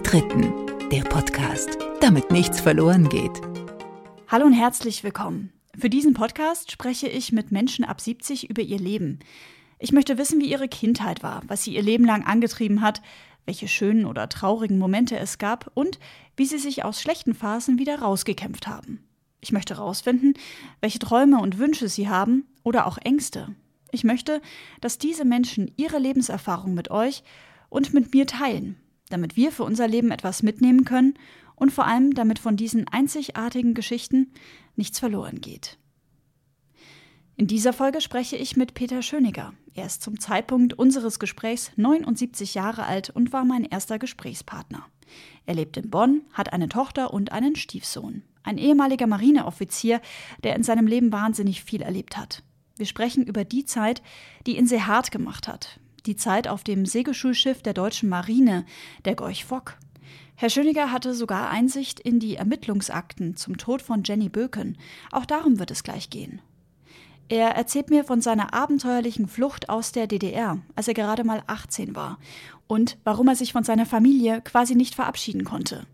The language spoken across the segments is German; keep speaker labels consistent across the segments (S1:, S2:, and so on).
S1: Die Dritten, der Podcast, damit nichts verloren geht.
S2: Hallo und herzlich willkommen. Für diesen Podcast spreche ich mit Menschen ab 70 über ihr Leben. Ich möchte wissen, wie ihre Kindheit war, was sie ihr Leben lang angetrieben hat, welche schönen oder traurigen Momente es gab und wie sie sich aus schlechten Phasen wieder rausgekämpft haben. Ich möchte herausfinden, welche Träume und Wünsche sie haben oder auch Ängste. Ich möchte, dass diese Menschen ihre Lebenserfahrung mit euch und mit mir teilen, damit wir für unser Leben etwas mitnehmen können und vor allem damit von diesen einzigartigen Geschichten nichts verloren geht. In dieser Folge spreche ich mit Peter Schöniger. Er ist zum Zeitpunkt unseres Gesprächs 79 Jahre alt und war mein erster Gesprächspartner. Er lebt in Bonn, hat eine Tochter und einen Stiefsohn. Ein ehemaliger Marineoffizier, der in seinem Leben wahnsinnig viel erlebt hat. Wir sprechen über die Zeit, die ihn sehr hart gemacht hat. Die Zeit auf dem Segelschulschiff der deutschen Marine, der Gorch Fock. Herr Schöniger hatte sogar Einsicht in die Ermittlungsakten zum Tod von Jenny Böken. Auch darum wird es gleich gehen. Er erzählt mir von seiner abenteuerlichen Flucht aus der DDR, als er gerade mal 18 war, und warum er sich von seiner Familie quasi nicht verabschieden konnte.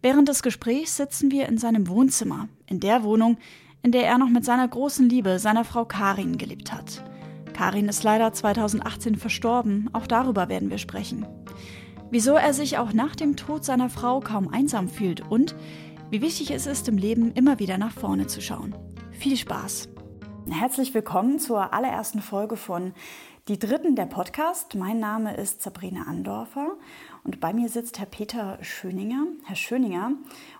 S2: Während des Gesprächs sitzen wir in seinem Wohnzimmer, in der Wohnung, in der er noch mit seiner großen Liebe, seiner Frau Karin, gelebt hat. Karin ist leider 2018 verstorben, auch darüber werden wir sprechen. Wieso er sich auch nach dem Tod seiner Frau kaum einsam fühlt und wie wichtig es ist, im Leben immer wieder nach vorne zu schauen. Viel Spaß! Herzlich willkommen zur allerersten Folge von Die Dritten der Podcast. Mein Name ist Sabrina Andorfer und bei mir sitzt Herr Peter Schöninger. Herr Schöninger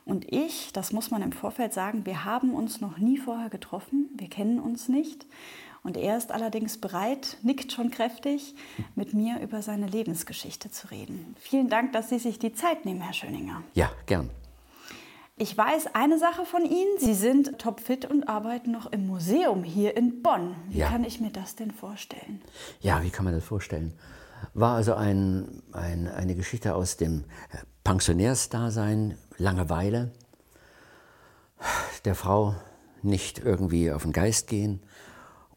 S2: und ich, das muss man im Vorfeld sagen, wir haben uns noch nie vorher getroffen, wir kennen uns nicht. Und er ist allerdings bereit, nickt schon kräftig, mit mir über seine Lebensgeschichte zu reden. Vielen Dank, dass Sie sich die Zeit nehmen, Herr Schöninger.
S3: Ja, gern.
S2: Ich weiß eine Sache von Ihnen. Sie sind topfit und arbeiten noch im Museum hier in Bonn. Wie ja. kann ich mir das denn vorstellen?
S3: Ja, wie kann man das vorstellen? War also ein, ein, eine Geschichte aus dem Pensionärsdasein, Langeweile, der Frau nicht irgendwie auf den Geist gehen,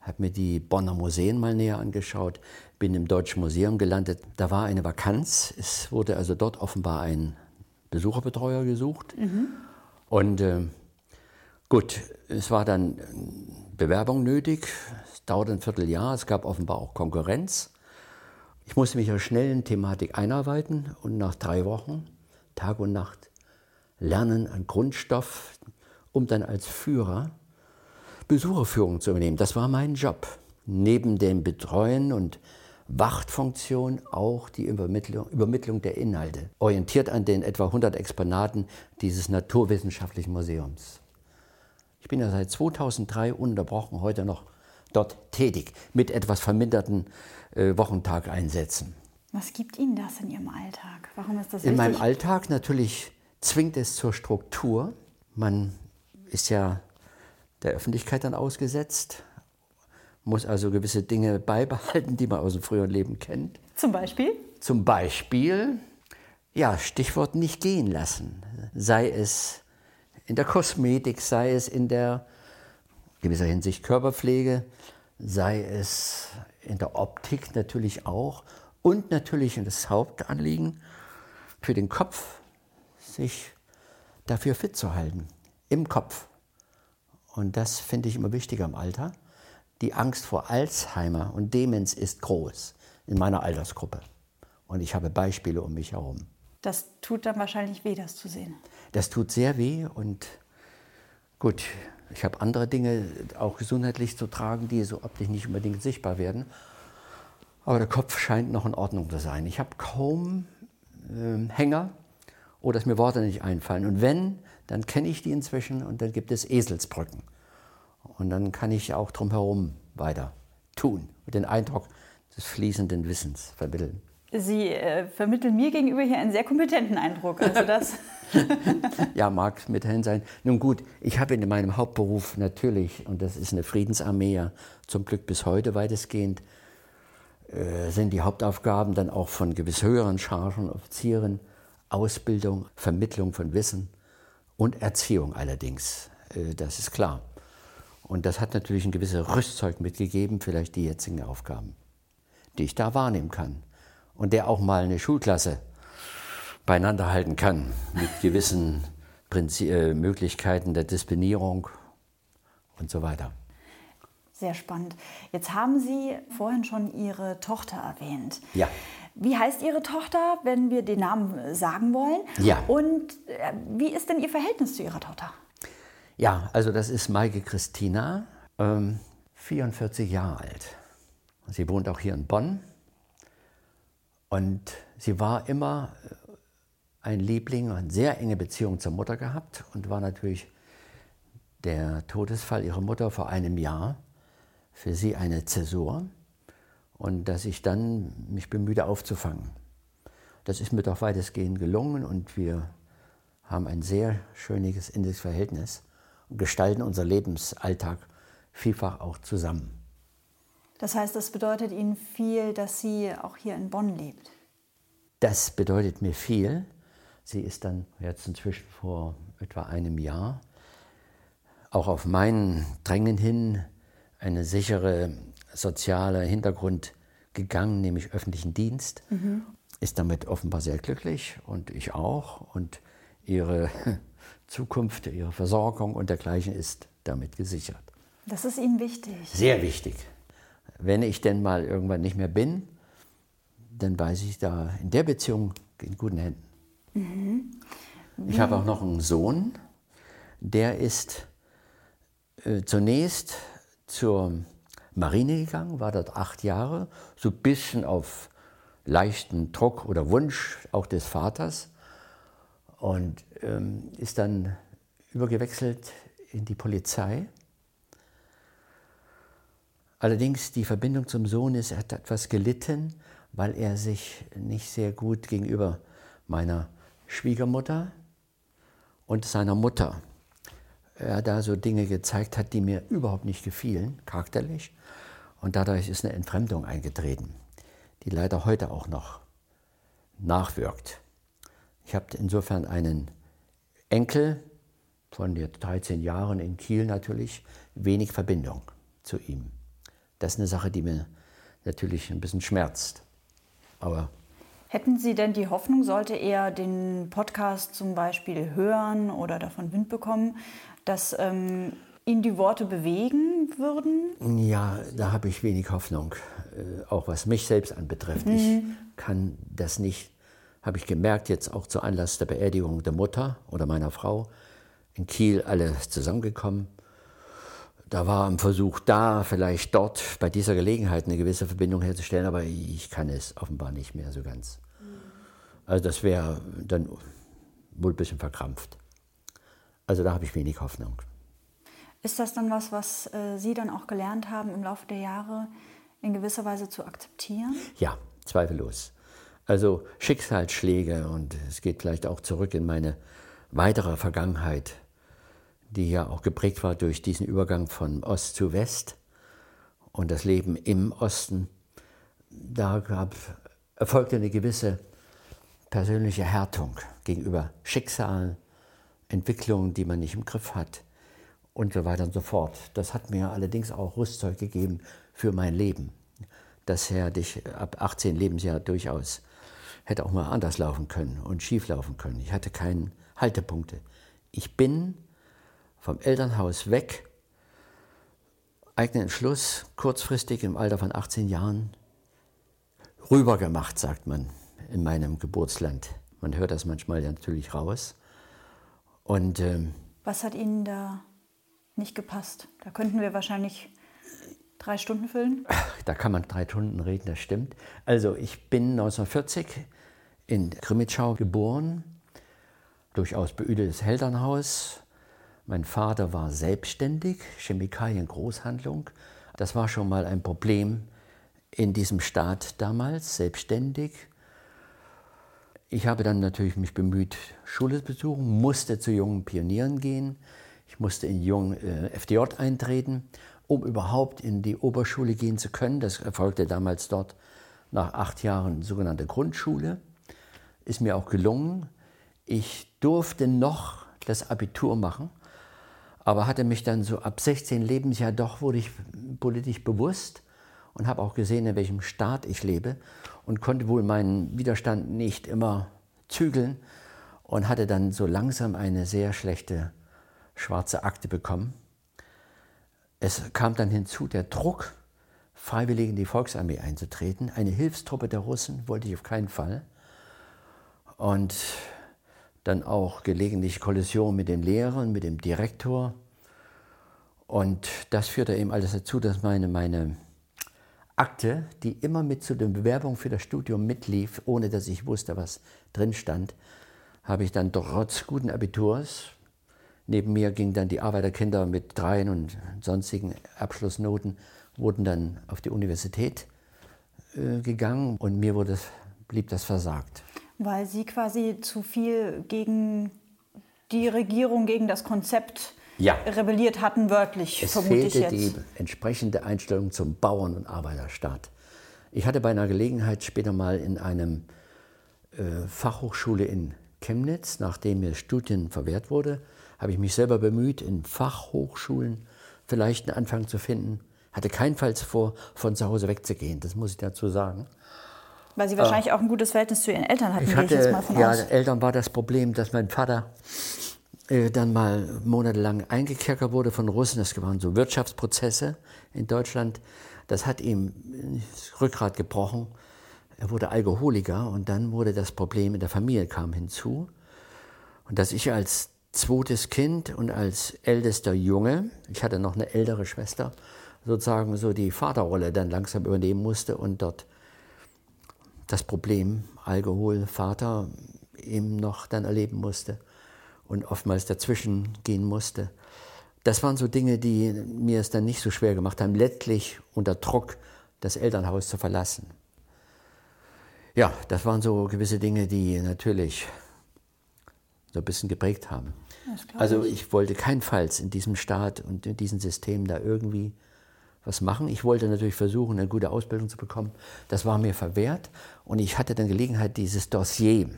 S3: habe mir die Bonner Museen mal näher angeschaut, bin im Deutschen Museum gelandet. Da war eine Vakanz, es wurde also dort offenbar ein Besucherbetreuer gesucht. Mhm. Und äh, gut, es war dann Bewerbung nötig, es dauerte ein Vierteljahr, es gab offenbar auch Konkurrenz. Ich musste mich ja schnell in Thematik einarbeiten und nach drei Wochen, Tag und Nacht, lernen an Grundstoff, um dann als Führer Besucherführung zu übernehmen. Das war mein Job. Neben dem Betreuen und Wachtfunktion auch die Übermittlung, Übermittlung der Inhalte, orientiert an den etwa 100 Exponaten dieses Naturwissenschaftlichen Museums. Ich bin ja seit 2003 ununterbrochen heute noch dort tätig, mit etwas verminderten äh, Wochentageinsätzen.
S2: Was gibt Ihnen das in Ihrem Alltag? Warum ist das
S3: In meinem Alltag natürlich zwingt es zur Struktur. Man ist ja der Öffentlichkeit dann ausgesetzt, muss also gewisse Dinge beibehalten, die man aus dem früheren Leben kennt.
S2: Zum Beispiel?
S3: Zum Beispiel, ja, Stichwort nicht gehen lassen. Sei es in der Kosmetik, sei es in der gewisser Hinsicht Körperpflege, sei es in der Optik natürlich auch und natürlich in das Hauptanliegen für den Kopf, sich dafür fit zu halten, im Kopf. Und das finde ich immer wichtiger im Alter. Die Angst vor Alzheimer und Demenz ist groß in meiner Altersgruppe. Und ich habe Beispiele um mich herum.
S2: Das tut dann wahrscheinlich weh, das zu sehen.
S3: Das tut sehr weh und gut, ich habe andere Dinge auch gesundheitlich zu tragen, die so optisch nicht unbedingt sichtbar werden. Aber der Kopf scheint noch in Ordnung zu sein. Ich habe kaum äh, Hänger oder dass mir Worte nicht einfallen. Und wenn, dann kenne ich die inzwischen und dann gibt es Eselsbrücken. Und dann kann ich auch drumherum weiter tun und den Eindruck des fließenden Wissens vermitteln.
S2: Sie äh, vermitteln mir gegenüber hier einen sehr kompetenten Eindruck. Also das
S3: ja, mag mithin sein. Nun gut, ich habe in meinem Hauptberuf natürlich, und das ist eine Friedensarmee ja zum Glück bis heute weitestgehend, äh, sind die Hauptaufgaben dann auch von gewiss höheren Chargen, Offizieren, Ausbildung, Vermittlung von Wissen, und Erziehung allerdings, äh, das ist klar. Und das hat natürlich ein gewisses Rüstzeug mitgegeben, vielleicht die jetzigen Aufgaben, die ich da wahrnehmen kann. Und der auch mal eine Schulklasse beieinander halten kann mit gewissen Prinzip, äh, Möglichkeiten der Disziplinierung und so weiter.
S2: Sehr spannend. Jetzt haben Sie vorhin schon Ihre Tochter erwähnt.
S3: Ja.
S2: Wie heißt Ihre Tochter, wenn wir den Namen sagen wollen?
S3: Ja.
S2: Und äh, wie ist denn Ihr Verhältnis zu Ihrer Tochter?
S3: Ja, also das ist Maike Christina, ähm, 44 Jahre alt. Sie wohnt auch hier in Bonn. Und sie war immer äh, ein Liebling, eine sehr enge Beziehung zur Mutter gehabt und war natürlich der Todesfall ihrer Mutter vor einem Jahr für sie eine Zäsur und dass ich dann mich bemühte aufzufangen. Das ist mir doch weitestgehend gelungen und wir haben ein sehr schönes inniges Verhältnis und gestalten unser Lebensalltag vielfach auch zusammen.
S2: Das heißt, das bedeutet Ihnen viel, dass sie auch hier in Bonn lebt?
S3: Das bedeutet mir viel. Sie ist dann jetzt inzwischen vor etwa einem Jahr auch auf meinen Drängen hin eine sichere soziale Hintergrund gegangen, nämlich öffentlichen Dienst. Mhm. Ist damit offenbar sehr glücklich und ich auch. Und ihre Zukunft, ihre Versorgung und dergleichen ist damit gesichert.
S2: Das ist Ihnen wichtig.
S3: Sehr wichtig. Wenn ich denn mal irgendwann nicht mehr bin, dann weiß ich da in der Beziehung in guten Händen. Mhm. Ich habe auch noch einen Sohn, der ist äh, zunächst zur Marine gegangen, war dort acht Jahre, so ein bisschen auf leichten Druck oder Wunsch auch des Vaters und ähm, ist dann übergewechselt in die Polizei. Allerdings die Verbindung zum Sohn ist, er hat etwas gelitten, weil er sich nicht sehr gut gegenüber meiner Schwiegermutter und seiner Mutter er da so Dinge gezeigt hat, die mir überhaupt nicht gefielen, charakterlich. Und dadurch ist eine Entfremdung eingetreten, die leider heute auch noch nachwirkt. Ich habe insofern einen Enkel von 13 Jahren in Kiel natürlich, wenig Verbindung zu ihm. Das ist eine Sache, die mir natürlich ein bisschen schmerzt. Aber
S2: Hätten Sie denn die Hoffnung, sollte er den Podcast zum Beispiel hören oder davon Wind bekommen, dass ähm, ihn die Worte bewegen würden?
S3: Ja, da habe ich wenig Hoffnung, äh, auch was mich selbst anbetrifft. Mhm. Ich kann das nicht, habe ich gemerkt, jetzt auch zu Anlass der Beerdigung der Mutter oder meiner Frau in Kiel alle zusammengekommen. Da war ein Versuch da, vielleicht dort bei dieser Gelegenheit eine gewisse Verbindung herzustellen, aber ich kann es offenbar nicht mehr so ganz. Mhm. Also das wäre dann wohl ein bisschen verkrampft. Also da habe ich wenig Hoffnung.
S2: Ist das dann was, was äh, Sie dann auch gelernt haben im Laufe der Jahre in gewisser Weise zu akzeptieren?
S3: Ja, zweifellos. Also Schicksalsschläge und es geht vielleicht auch zurück in meine weitere Vergangenheit, die ja auch geprägt war durch diesen Übergang von Ost zu West und das Leben im Osten. Da gab, erfolgte eine gewisse persönliche Härtung gegenüber Schicksalen, Entwicklungen, die man nicht im Griff hat und so weiter und so fort. Das hat mir allerdings auch Rüstzeug gegeben für mein Leben. Das hätte ich ab 18 Lebensjahr durchaus hätte auch mal anders laufen können und schief laufen können. Ich hatte keine Haltepunkte. Ich bin vom Elternhaus weg, eigenen Entschluss, kurzfristig im Alter von 18 Jahren, rübergemacht, sagt man in meinem Geburtsland. Man hört das manchmal natürlich raus. Und, ähm,
S2: Was hat Ihnen da nicht gepasst? Da könnten wir wahrscheinlich drei Stunden füllen.
S3: Da kann man drei Stunden reden, das stimmt. Also ich bin 1940 in Krimitschau geboren, durchaus beödetes Elternhaus. Mein Vater war selbstständig, Chemikalien-Großhandlung. Das war schon mal ein Problem in diesem Staat damals, selbstständig. Ich habe dann natürlich mich bemüht, Schule zu besuchen, musste zu jungen Pionieren gehen. Ich musste in jungen äh, FDJ eintreten, um überhaupt in die Oberschule gehen zu können. Das erfolgte damals dort nach acht Jahren sogenannte Grundschule. Ist mir auch gelungen. Ich durfte noch das Abitur machen, aber hatte mich dann so ab 16 Lebensjahr doch, wurde ich politisch bewusst und habe auch gesehen, in welchem Staat ich lebe und konnte wohl meinen Widerstand nicht immer zügeln und hatte dann so langsam eine sehr schlechte schwarze Akte bekommen. Es kam dann hinzu der Druck, freiwillig in die Volksarmee einzutreten. Eine Hilfstruppe der Russen wollte ich auf keinen Fall. Und dann auch gelegentlich Kollision mit den Lehrern, mit dem Direktor. Und das führte eben alles dazu, dass meine, meine Akte, die immer mit zu den Bewerbungen für das Studium mitlief, ohne dass ich wusste, was drin stand, habe ich dann trotz guten Abiturs, neben mir gingen dann die Arbeiterkinder mit Dreien und sonstigen Abschlussnoten, wurden dann auf die Universität äh, gegangen und mir wurde, blieb das versagt.
S2: Weil Sie quasi zu viel gegen die Regierung, gegen das Konzept ja. rebelliert hatten, wörtlich,
S3: es vermute fehlte ich jetzt. die entsprechende Einstellung zum Bauern- und Arbeiterstaat. Ich hatte bei einer Gelegenheit später mal in einem äh, Fachhochschule in Chemnitz, nachdem mir Studien verwehrt wurde, habe ich mich selber bemüht, in Fachhochschulen vielleicht einen Anfang zu finden. Hatte keinenfalls vor, von zu Hause wegzugehen, das muss ich dazu sagen.
S2: Weil Sie wahrscheinlich äh, auch ein gutes Verhältnis zu Ihren Eltern hatten,
S3: ich hatte, ich jetzt mal von Ja, aus. Eltern war das Problem, dass mein Vater äh, dann mal monatelang eingekerkert wurde von Russen. Das waren so Wirtschaftsprozesse in Deutschland. Das hat ihm das Rückgrat gebrochen. Er wurde Alkoholiker und dann wurde das Problem in der Familie kam hinzu. Und dass ich als zweites Kind und als ältester Junge, ich hatte noch eine ältere Schwester, sozusagen so die Vaterrolle dann langsam übernehmen musste und dort das Problem Alkohol, Vater eben noch dann erleben musste und oftmals dazwischen gehen musste. Das waren so Dinge, die mir es dann nicht so schwer gemacht haben, letztlich unter Druck das Elternhaus zu verlassen. Ja, das waren so gewisse Dinge, die natürlich so ein bisschen geprägt haben. Also ich wollte keinenfalls in diesem Staat und in diesem System da irgendwie was machen. Ich wollte natürlich versuchen, eine gute Ausbildung zu bekommen. Das war mir verwehrt und ich hatte dann Gelegenheit, dieses Dossier,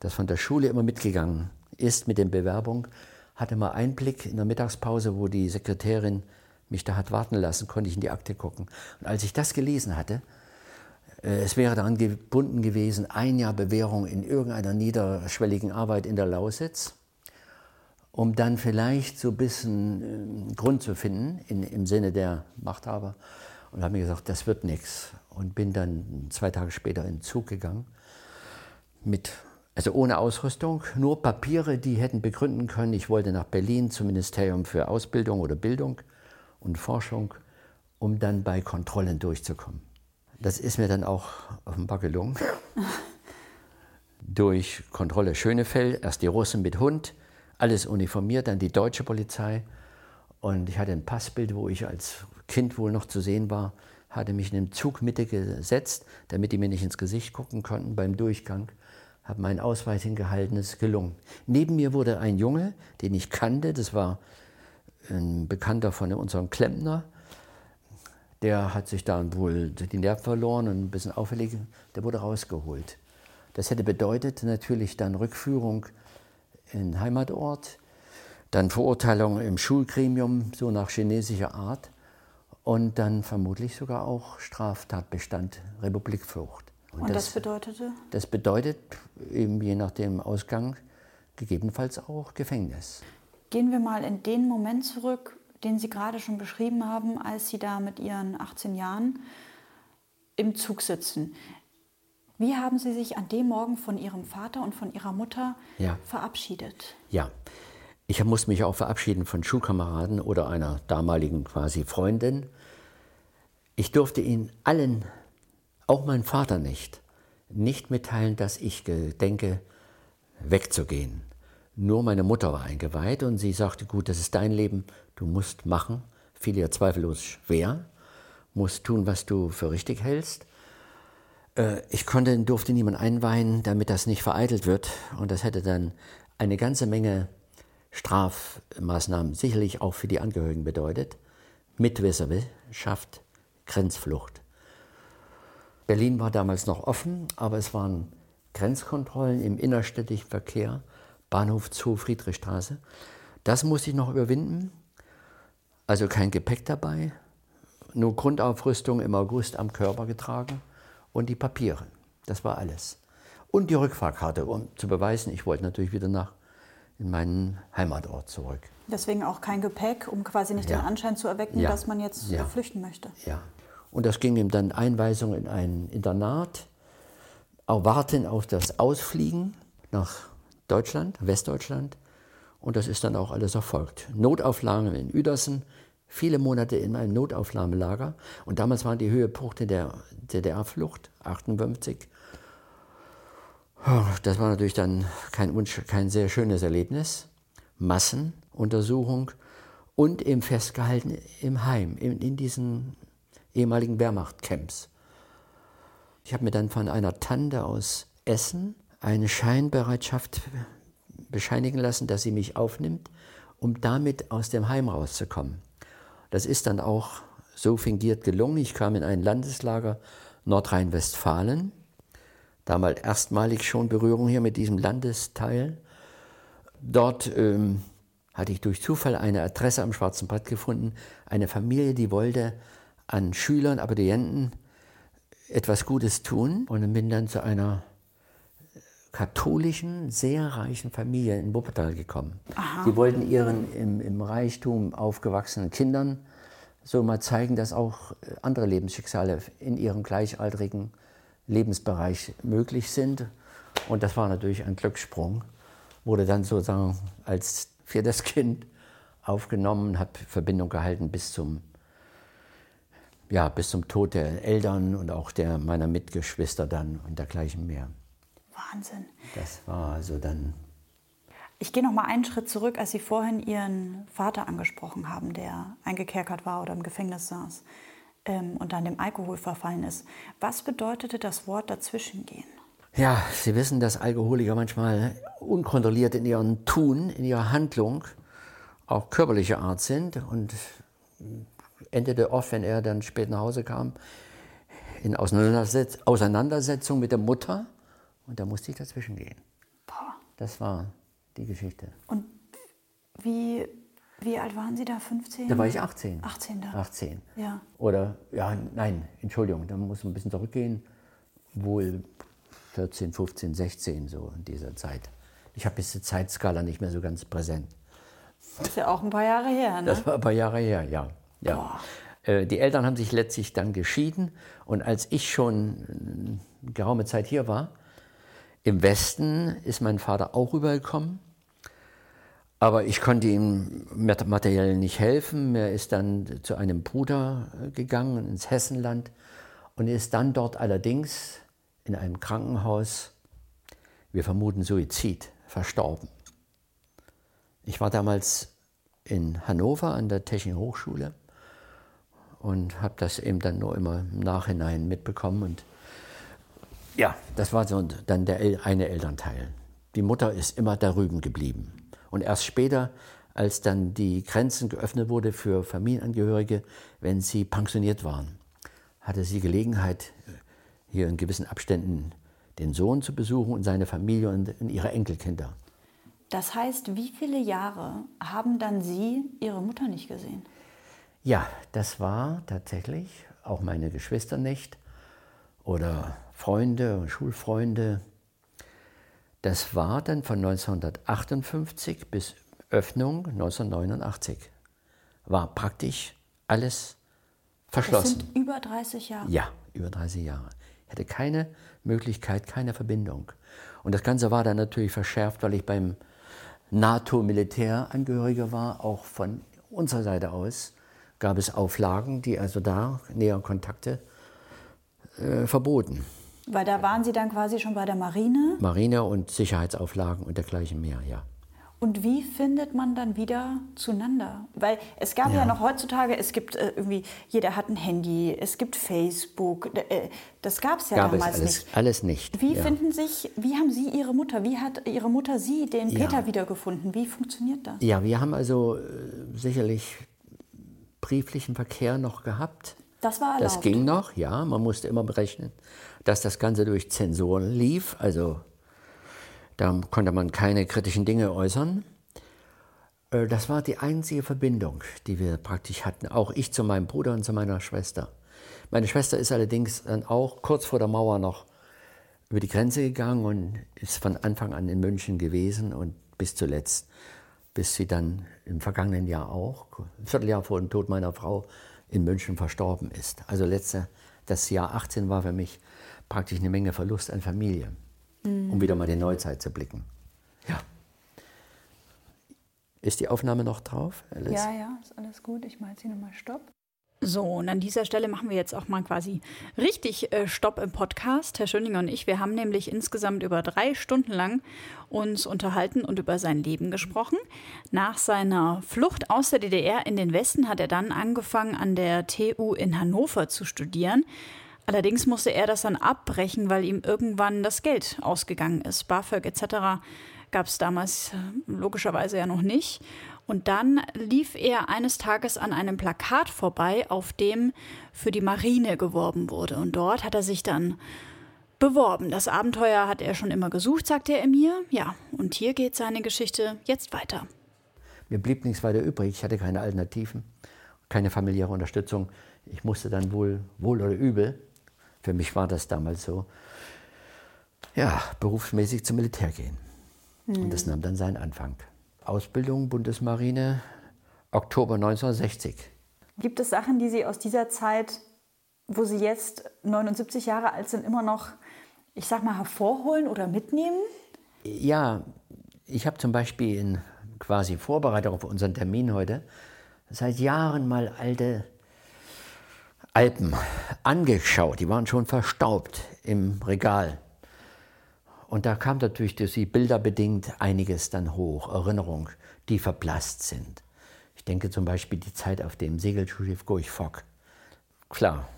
S3: das von der Schule immer mitgegangen ist mit den Bewerbungen, hatte mal Einblick in der Mittagspause, wo die Sekretärin mich da hat warten lassen, konnte ich in die Akte gucken. Und als ich das gelesen hatte, äh, es wäre daran gebunden gewesen, ein Jahr Bewährung in irgendeiner niederschwelligen Arbeit in der Lausitz, um dann vielleicht so ein bisschen äh, Grund zu finden in, im Sinne der Machthaber. Und habe mir gesagt, das wird nichts. Und bin dann zwei Tage später in den Zug gegangen, mit, also ohne Ausrüstung, nur Papiere, die hätten begründen können, ich wollte nach Berlin zum Ministerium für Ausbildung oder Bildung und Forschung, um dann bei Kontrollen durchzukommen. Das ist mir dann auch offenbar gelungen. Durch Kontrolle Schönefeld, erst die Russen mit Hund, alles uniformiert, dann die deutsche Polizei. Und ich hatte ein Passbild, wo ich als Kind wohl noch zu sehen war, hatte mich in eine Zugmitte gesetzt, damit die mir nicht ins Gesicht gucken konnten beim Durchgang, habe meinen Ausweis hingehalten, es gelungen. Neben mir wurde ein Junge, den ich kannte, das war ein Bekannter von unserem Klempner, der hat sich dann wohl die Nerven verloren und ein bisschen auffällig, der wurde rausgeholt. Das hätte bedeutet natürlich dann Rückführung in Heimatort, dann Verurteilung im Schulgremium, so nach chinesischer Art, und dann vermutlich sogar auch Straftatbestand Republikflucht.
S2: Und, und das, das, bedeutete?
S3: Das bedeutet eben je nach dem Ausgang gegebenenfalls auch Gefängnis.
S2: Gehen wir mal in den Moment zurück, den Sie gerade schon beschrieben haben, als Sie da mit Ihren 18 Jahren im Zug sitzen. Wie haben Sie sich an dem Morgen von Ihrem Vater und von Ihrer Mutter ja. verabschiedet?
S3: Ja, ich musste mich auch verabschieden von Schulkameraden oder einer damaligen quasi Freundin. Ich durfte ihnen allen, auch meinem Vater nicht, nicht mitteilen, dass ich denke, wegzugehen. Nur meine Mutter war eingeweiht und sie sagte, gut, das ist dein Leben, du musst machen, fiel ihr zweifellos schwer, musst tun, was du für richtig hältst. Äh, ich konnte, durfte niemand einweihen, damit das nicht vereitelt wird. Und das hätte dann eine ganze Menge Strafmaßnahmen sicherlich auch für die Angehörigen bedeutet. Mitwisserschaft, Grenzflucht. Berlin war damals noch offen, aber es waren Grenzkontrollen im innerstädtischen Verkehr, Bahnhof Zoo, Friedrichstraße. Das musste ich noch überwinden. Also kein Gepäck dabei, nur Grundaufrüstung im August am Körper getragen und die Papiere. Das war alles. und die Rückfahrkarte, um zu beweisen, ich wollte natürlich wieder nach in meinen Heimatort zurück.
S2: Deswegen auch kein Gepäck, um quasi nicht
S3: Ja.
S2: den Anschein zu erwecken,
S3: Ja.
S2: dass man jetzt
S3: Ja.
S2: flüchten möchte.
S3: Ja. Und das ging ihm dann Einweisung in ein Internat, auch warten auf das Ausfliegen nach Deutschland, Westdeutschland. Und das ist dann auch alles erfolgt. Notaufnahme in Uedersen, viele Monate in einem Notaufnahmelager. Und damals waren die Höhepunkte der DDR-Flucht, 58. Das war natürlich dann kein, kein sehr schönes Erlebnis. Massenuntersuchung und eben festgehalten im Heim, in, in diesen ehemaligen Wehrmachtcamps. Ich habe mir dann von einer Tante aus Essen eine Scheinbereitschaft bescheinigen lassen, dass sie mich aufnimmt, um damit aus dem Heim rauszukommen. Das ist dann auch so fingiert gelungen. Ich kam in ein Landeslager Nordrhein-Westfalen, damals erstmalig schon Berührung hier mit diesem Landesteil. Dort ähm, hatte ich durch Zufall eine Adresse am Schwarzen Brett gefunden, eine Familie, die wollte an Schülern, Abiturienten etwas Gutes tun und bin dann zu einer katholischen, sehr reichen Familie in Wuppertal gekommen. Die wollten ihren im, im Reichtum aufgewachsenen Kindern so mal zeigen, dass auch äh, andere Lebensschicksale in ihrem gleichaltrigen Lebensbereich möglich sind. Und das war natürlich ein Glückssprung. Wurde dann sozusagen als viertes Kind aufgenommen, habe Verbindung gehalten bis zum, ja, bis zum Tod der Eltern und auch der meiner Mitgeschwister dann und dergleichen mehr.
S2: Wahnsinn.
S3: Das war also dann
S2: Ich gehe noch mal einen Schritt zurück, als Sie vorhin Ihren Vater angesprochen haben, der eingekerkert war oder im Gefängnis saß ähm, und dann dem Alkohol verfallen ist. Was bedeutete das Wort dazwischengehen?
S3: Ja, Sie wissen, dass Alkoholiker manchmal unkontrolliert in ihrem Tun, in ihrer Handlung, auch körperlicher Art sind und endete oft, wenn er dann spät nach Hause kam, in Auseinandersetz Auseinandersetzung mit der Mutter und da musste ich dazwischen gehen.
S2: Boah.
S3: Das war die Geschichte.
S2: Und wie, wie alt waren Sie da? 15?
S3: Da war ich 18.
S2: 18 da.
S3: 18.
S2: Ja.
S3: Oder, ja, nein, Entschuldigung, da muss man ein bisschen zurückgehen. Wohl 14, 15, 16, so in dieser Zeit. Ich habe diese Zeitskala nicht mehr so ganz präsent.
S2: Ist ja auch ein paar Jahre her, ne?
S3: Das war ein paar Jahre her, ja. ja. Äh, Die Eltern haben sich letztlich dann geschieden und als ich schon äh, geraume Zeit hier war, im Westen ist mein Vater auch rübergekommen. Aber ich konnte ihm mat- materiell nicht helfen. Er ist dann zu einem Bruder gegangen ins Hessenland und ist dann dort allerdings in einem Krankenhaus, wir vermuten Suizid, verstorben. Ich war damals in Hannover an der Technischen Hochschule und habe das eben dann nur immer im Nachhinein mitbekommen. Und ja, das war so dann der El- eine Elternteil. Die Mutter ist immer darüben geblieben. Und erst später, als dann die Grenzen geöffnet wurde für Familienangehörige, wenn sie pensioniert waren, hatte sie Gelegenheit, hier in gewissen Abständen den Sohn zu besuchen und seine Familie und und ihre Enkelkinder.
S2: Das heißt, wie viele Jahre haben dann Sie Ihre Mutter nicht gesehen?
S3: Ja, das war tatsächlich auch meine Geschwister nicht oder Freunde und Schulfreunde. Das war dann von 1958 bis Öffnung 1989. War praktisch alles
S2: Das
S3: verschlossen.
S2: sind über 30 Jahre.
S3: Ja, über 30 Jahre. Ich hatte keine Möglichkeit, keine Verbindung. Und das Ganze war dann natürlich verschärft, weil ich beim NATO-Militärangehöriger war. Auch von unserer Seite aus gab es Auflagen, die also da näher Kontakte äh, verboten.
S2: Weil da waren Sie dann quasi schon bei der Marine.
S3: Marine- und Sicherheitsauflagen und dergleichen mehr, ja.
S2: Und wie findet man dann wieder zueinander? Weil es gab ja,
S3: Ja.
S2: noch heutzutage, es gibt äh, irgendwie, jeder hat ein Handy, es gibt Facebook, äh, das gab es ja
S3: Gab es
S2: damals
S3: alles,
S2: nicht.
S3: alles nicht.
S2: Wie
S3: ja.
S2: finden sich, wie haben Sie Ihre Mutter, wie hat Ihre Mutter Sie, den
S3: Ja.
S2: Peter, wiedergefunden? Wie funktioniert das?
S3: Ja, wir haben also äh, sicherlich brieflichen Verkehr noch gehabt.
S2: Das war erlaubt.
S3: Das ging noch, ja. Man musste immer berechnen, dass das Ganze durch Zensoren lief. Also da konnte man keine kritischen Dinge äußern. Äh, Das war die einzige Verbindung, die wir praktisch hatten. Auch ich zu meinem Bruder und zu meiner Schwester. Meine Schwester ist allerdings dann auch kurz vor der Mauer noch über die Grenze gegangen und ist von Anfang an in München gewesen und bis zuletzt, bis sie dann im vergangenen Jahr auch, ein Vierteljahr vor dem Tod meiner Frau, in München verstorben ist. Also letzte, das Jahr 18 war für mich praktisch eine Menge Verlust an Familie, mhm. um wieder mal die Neuzeit zu blicken. Ja. Ist die Aufnahme noch drauf?
S2: Alice? Ja, ja, ist alles gut. Ich mache jetzt hier nochmal Stopp. So, und an dieser Stelle machen wir jetzt auch mal quasi richtig äh, Stopp im Podcast. Herr Schöninger und ich, wir haben nämlich insgesamt über drei Stunden lang uns unterhalten und über sein Leben gesprochen. Nach seiner Flucht aus der DDR in den Westen hat er dann angefangen, an der TU in Hannover zu studieren. Allerdings musste er das dann abbrechen, weil ihm irgendwann das Geld ausgegangen ist. BAföG etc. gab es damals äh, logischerweise ja noch nicht. Und dann lief er eines Tages an einem Plakat vorbei, auf dem für die Marine geworben wurde. Und dort hat er sich dann beworben. Das Abenteuer hat er schon immer gesucht, sagte er mir. Ja, und hier geht seine Geschichte jetzt weiter.
S3: Mir blieb nichts weiter übrig. Ich hatte keine Alternativen, keine familiäre Unterstützung. Ich musste dann wohl, wohl oder übel, für mich war das damals so, ja, berufsmäßig zum Militär gehen. Hm. Und das nahm dann seinen Anfang. Ausbildung Bundesmarine, Oktober 1960.
S2: Gibt es Sachen, die Sie aus dieser Zeit, wo Sie jetzt 79 Jahre alt sind, immer noch, ich sag mal, hervorholen oder mitnehmen?
S3: Ja, ich habe zum Beispiel in quasi Vorbereitung auf unseren Termin heute seit Jahren mal alte Alpen angeschaut. Die waren schon verstaubt im Regal. Und da kam natürlich durch die Bilder bedingt einiges dann hoch, Erinnerungen, die verblasst sind. Ich denke zum Beispiel die Zeit auf dem Segelschulschiff Gurch Fock. Klar,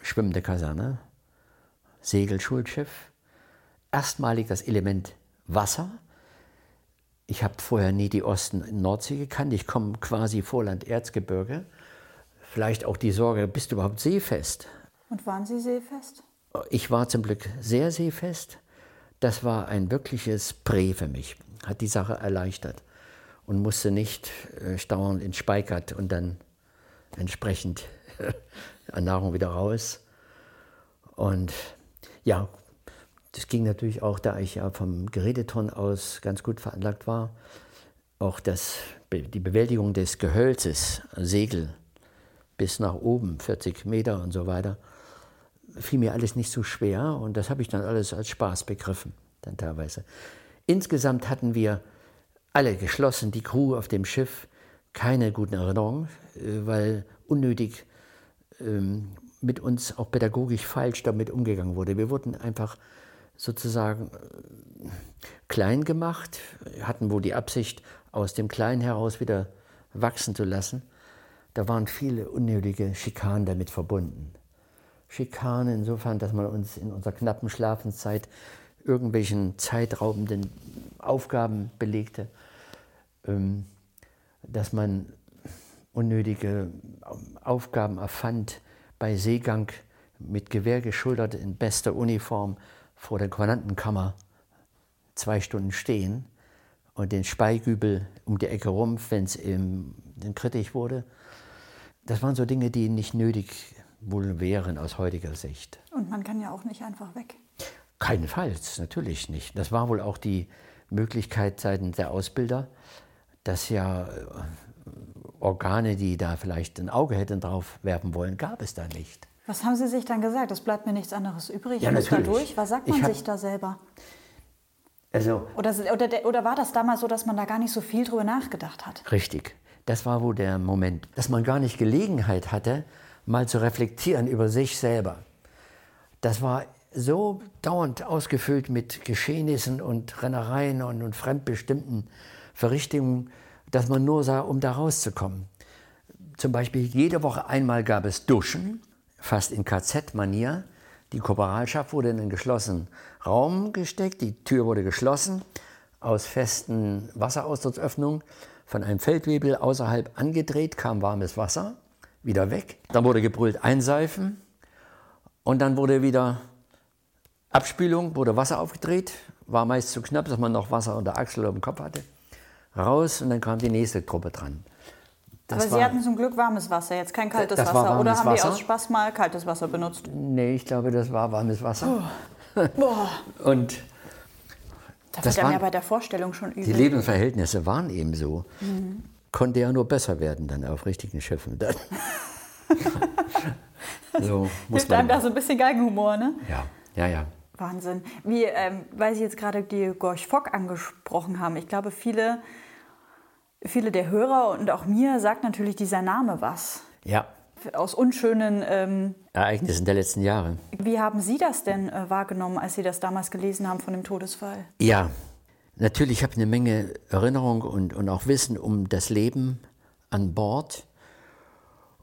S3: schwimmende Kaserne, Segelschulschiff, erstmalig das Element Wasser. Ich habe vorher nie die Osten-Nordsee gekannt. Ich komme quasi Vorland-Erzgebirge. Vielleicht auch die Sorge, bist du überhaupt seefest?
S2: Und waren Sie seefest?
S3: Ich war zum Glück sehr seefest. Das war ein wirkliches Prä für mich, hat die Sache erleichtert und musste nicht äh, stauern in Speikert und dann entsprechend an Nahrung wieder raus. Und ja, das ging natürlich auch, da ich ja vom Geräteton aus ganz gut veranlagt war, auch das, die Bewältigung des Gehölzes, Segel bis nach oben, 40 Meter und so weiter, fiel mir alles nicht so schwer und das habe ich dann alles als Spaß begriffen, dann teilweise. Insgesamt hatten wir alle geschlossen, die Crew auf dem Schiff, keine guten Erinnerungen, äh, weil unnötig ähm, mit uns auch pädagogisch falsch damit umgegangen wurde. Wir wurden einfach sozusagen äh, klein gemacht, hatten wohl die Absicht, aus dem Kleinen heraus wieder wachsen zu lassen. Da waren viele unnötige Schikanen damit verbunden. Schikane insofern, dass man uns in unserer knappen Schlafenszeit irgendwelchen zeitraubenden Aufgaben belegte, ähm, dass man unnötige Aufgaben erfand, bei Seegang mit Gewehr geschultert in bester Uniform vor der Kommandantenkammer zwei Stunden stehen und den Speigübel um die Ecke rum, wenn es kritisch wurde. Das waren so Dinge, die nicht nötig wohl wären aus heutiger Sicht.
S2: Und man kann ja auch nicht einfach weg.
S3: Keinenfalls, natürlich nicht. Das war wohl auch die Möglichkeit seitens der Ausbilder, dass ja äh, Organe, die da vielleicht ein Auge hätten drauf werfen wollen, gab es da nicht.
S2: Was haben Sie sich dann gesagt? Es bleibt mir nichts anderes übrig. Ja, natürlich. Dadurch. Was sagt man hab, sich da selber? Also, oder, oder, oder war das damals so, dass man da gar nicht so viel drüber nachgedacht hat?
S3: Richtig. Das war wohl der Moment, dass man gar nicht Gelegenheit hatte, mal zu reflektieren über sich selber. Das war so dauernd ausgefüllt mit Geschehnissen und Rennereien und, und fremdbestimmten Verrichtungen, dass man nur sah, um da rauszukommen. Zum Beispiel jede Woche einmal gab es Duschen, fast in KZ-Manier. Die Korporalschaft wurde in einen geschlossenen Raum gesteckt, die Tür wurde geschlossen, aus festen Wasseraustrittsäufnungen, von einem Feldwebel außerhalb angedreht kam warmes Wasser wieder weg. Dann wurde gebrüllt einseifen und dann wurde wieder Abspülung, wurde Wasser aufgedreht, war meist zu knapp, dass man noch Wasser unter Achsel oder im Kopf hatte. Raus und dann kam die nächste Gruppe dran.
S2: Das Aber Sie hatten zum Glück warmes Wasser, jetzt kein kaltes Wasser. Oder haben Wasser. die aus Spaß mal kaltes Wasser benutzt?
S3: Nee, ich glaube, das war warmes Wasser.
S2: Boah,
S3: Und
S2: da
S3: Das
S2: wird einem ja bei der Vorstellung schon übel.
S3: die Lebensverhältnisse waren eben so. Konnte ja nur besser werden dann auf richtigen Schiffen. Dann. so muss
S2: Hilft einem
S3: man.
S2: da so ein bisschen Geigenhumor, ne?
S3: Ja, ja, ja.
S2: Wahnsinn. Wie, ähm, weil Sie jetzt gerade die Gorch Fock angesprochen haben. Ich glaube, viele, viele der Hörer und auch mir sagt natürlich dieser Name was.
S3: Ja,
S2: Aus unschönen. Ähm,
S3: Ereignissen der letzten Jahre.
S2: wie haben Sie das denn äh, wahrgenommen, als Sie das damals gelesen haben von dem Todesfall?
S3: Ja, natürlich habe ich eine Menge Erinnerung und, und auch Wissen um das Leben an Bord.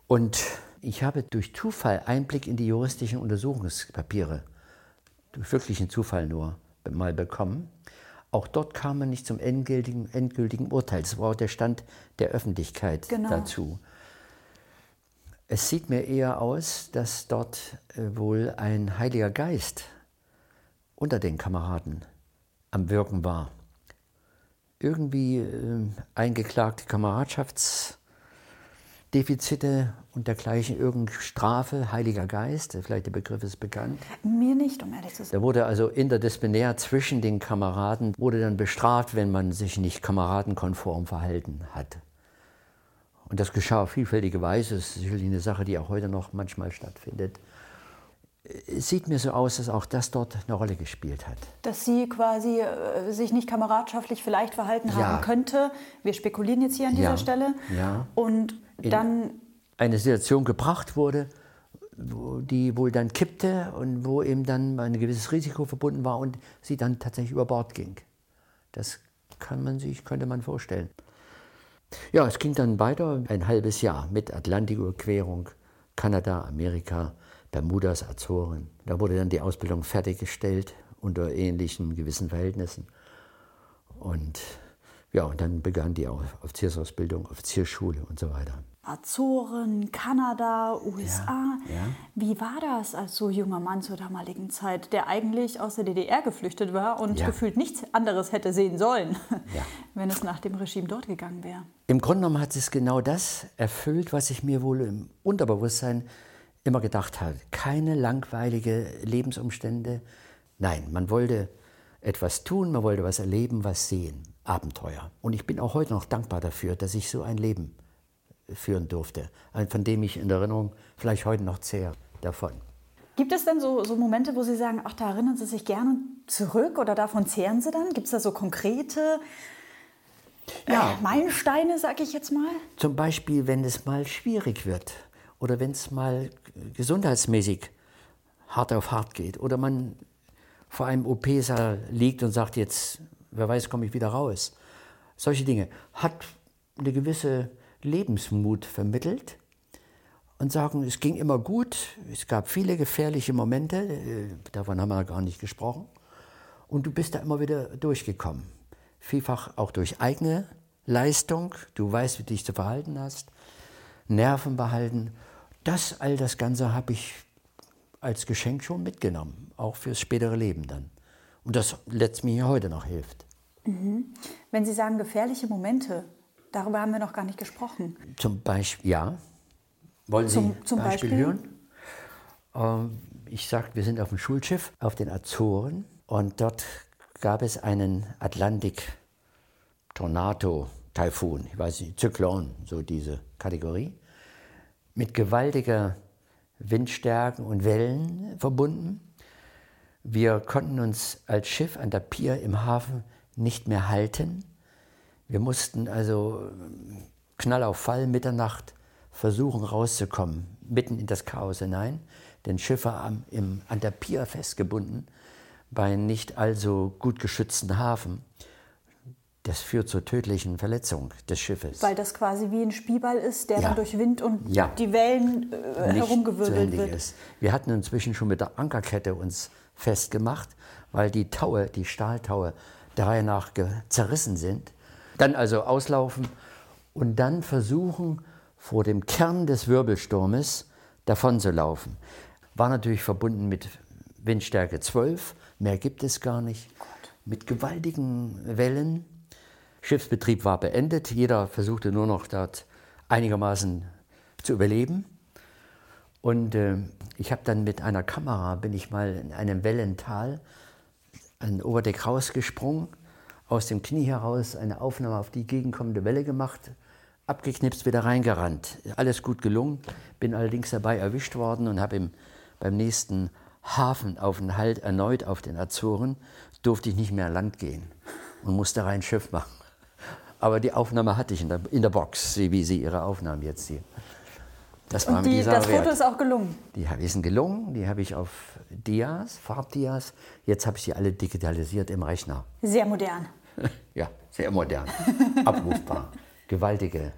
S3: Und ich habe durch Zufall Einblick in die juristischen Untersuchungspapiere, durch wirklichen Zufall nur, mal bekommen. Auch dort kam man nicht zum endgültigen, endgültigen Urteil. Das war auch der Stand der Öffentlichkeit
S2: Genau.
S3: dazu. Es sieht mir eher aus, dass dort äh, wohl ein Heiliger Geist unter den Kameraden am Wirken war. Irgendwie äh, eingeklagte Kameradschaftsdefizite und dergleichen, irgendeine Strafe, Heiliger Geist, vielleicht der Begriff ist bekannt.
S2: Mir nicht, um ehrlich zu sein.
S3: Da wurde also interdisziplinär zwischen den Kameraden, wurde dann bestraft, wenn man sich nicht kameradenkonform verhalten hat. Und das geschah auf vielfältige Weise. Das ist sicherlich eine Sache, die auch heute noch manchmal stattfindet. Es sieht mir so aus, dass auch das dort eine Rolle gespielt hat.
S2: Dass sie quasi äh, sich nicht kameradschaftlich vielleicht verhalten
S3: Ja.
S2: haben könnte. Wir spekulieren jetzt hier an dieser
S3: Ja.
S2: Stelle.
S3: Ja.
S2: Und dann
S3: eine Situation gebracht wurde, die wohl dann kippte und wo eben dann ein gewisses Risiko verbunden war und sie dann tatsächlich über Bord ging. Das kann man sich, könnte man vorstellen. Ja, es ging dann weiter ein halbes Jahr mit Atlantiküberquerung, Kanada, Amerika, Bermudas, Azoren. Da wurde dann die Ausbildung fertiggestellt unter ähnlichen gewissen Verhältnissen. Und ja, und dann begann die Offiziersausbildung, Offiziersschule und so weiter.
S2: Azoren, Kanada, USA.
S3: Ja, ja.
S2: Wie war das als so junger Mann zur damaligen Zeit, der eigentlich aus der DDR geflüchtet war und
S3: Ja.
S2: gefühlt nichts anderes hätte sehen sollen, wenn es nach dem Regime dort gegangen wäre?
S3: Im Grunde genommen hat es genau das erfüllt, was ich mir wohl im Unterbewusstsein immer gedacht habe. Keine langweilige Lebensumstände. Nein, man wollte etwas tun, man wollte was erleben, was sehen. Abenteuer. Und ich bin auch heute noch dankbar dafür, dass ich so ein Leben führen durfte, von dem ich in Erinnerung vielleicht heute noch zehre davon.
S2: Gibt es denn so, so Momente, wo Sie sagen, ach, da erinnern Sie sich gerne zurück oder davon zehren Sie dann? Gibt es da so konkrete
S3: Ja.
S2: äh, Meilensteine, sag ich jetzt mal?
S3: Zum Beispiel, wenn es mal schwierig wird oder wenn es mal gesundheitsmäßig hart auf hart geht oder man vor einem OP-Saal liegt und sagt jetzt, wer weiß, komme ich wieder raus. Solche Dinge. Hat eine gewisse Lebensmut vermittelt und sagen, es ging immer gut, es gab viele gefährliche Momente, äh, davon haben wir gar nicht gesprochen. Und du bist da immer wieder durchgekommen. Vielfach auch durch eigene Leistung. Du weißt, wie du dich zu verhalten hast. Nerven behalten. Das, all das Ganze habe ich als Geschenk schon mitgenommen. Auch fürs spätere Leben dann. Und das letztlich mir heute noch hilft.
S2: Wenn Sie sagen gefährliche Momente, darüber haben wir noch gar nicht gesprochen.
S3: Zum Beispiel, ja. Wollen Sie
S2: Zum- zum
S3: Beispiel,
S2: Beispiel?
S3: hören? Ähm, ich sagte, wir sind auf dem Schulschiff auf den Azoren und dort gab es einen Atlantik-Tornado-Taifun, ich weiß nicht, Zyklon, so diese Kategorie, mit gewaltiger Windstärken und Wellen verbunden. Wir konnten uns als Schiff an der Pier im Hafen nicht mehr halten. Wir mussten also Knall auf Fall, Mitternacht versuchen rauszukommen, mitten in das Chaos hinein. Denn Schiffe am, im, an der Pier festgebunden, bei nicht also gut geschützten Hafen. Das führt zur tödlichen Verletzung des Schiffes.
S2: Weil das quasi wie ein Spielball ist, der
S3: Ja.
S2: dann durch Wind und
S3: Ja.
S2: die Wellen äh, herumgewirbelt wird.
S3: ist. Wir hatten inzwischen schon mit der Ankerkette uns festgemacht, weil die Taue, die Stahltaue, der Reihe nach zerrissen sind. Dann also auslaufen und dann versuchen, vor dem Kern des Wirbelsturmes davonzulaufen. War natürlich verbunden mit Windstärke 12, mehr gibt es gar nicht, mit gewaltigen Wellen. Schiffsbetrieb war beendet, jeder versuchte nur noch dort einigermaßen zu überleben. Und äh, ich habe dann mit einer Kamera, bin ich mal in einem Wellental an Oberdeck rausgesprungen, aus dem Knie heraus eine Aufnahme auf die gegenkommende Welle gemacht, abgeknipst, wieder reingerannt. Alles gut gelungen, bin allerdings dabei erwischt worden und habe beim nächsten Hafenaufenthalt erneut auf den Azoren, durfte ich nicht mehr an Land gehen und musste rein Schiff machen. Aber die Aufnahme hatte ich in der, in der Box, wie Sie Ihre Aufnahmen jetzt sehen.
S2: Das war und die, das Foto ist auch gelungen?
S3: Die sind gelungen, die habe ich auf Dias, Farbdias. Jetzt habe ich sie alle digitalisiert im Rechner.
S2: Sehr modern.
S3: ja, sehr modern. Abrufbar. Gewaltige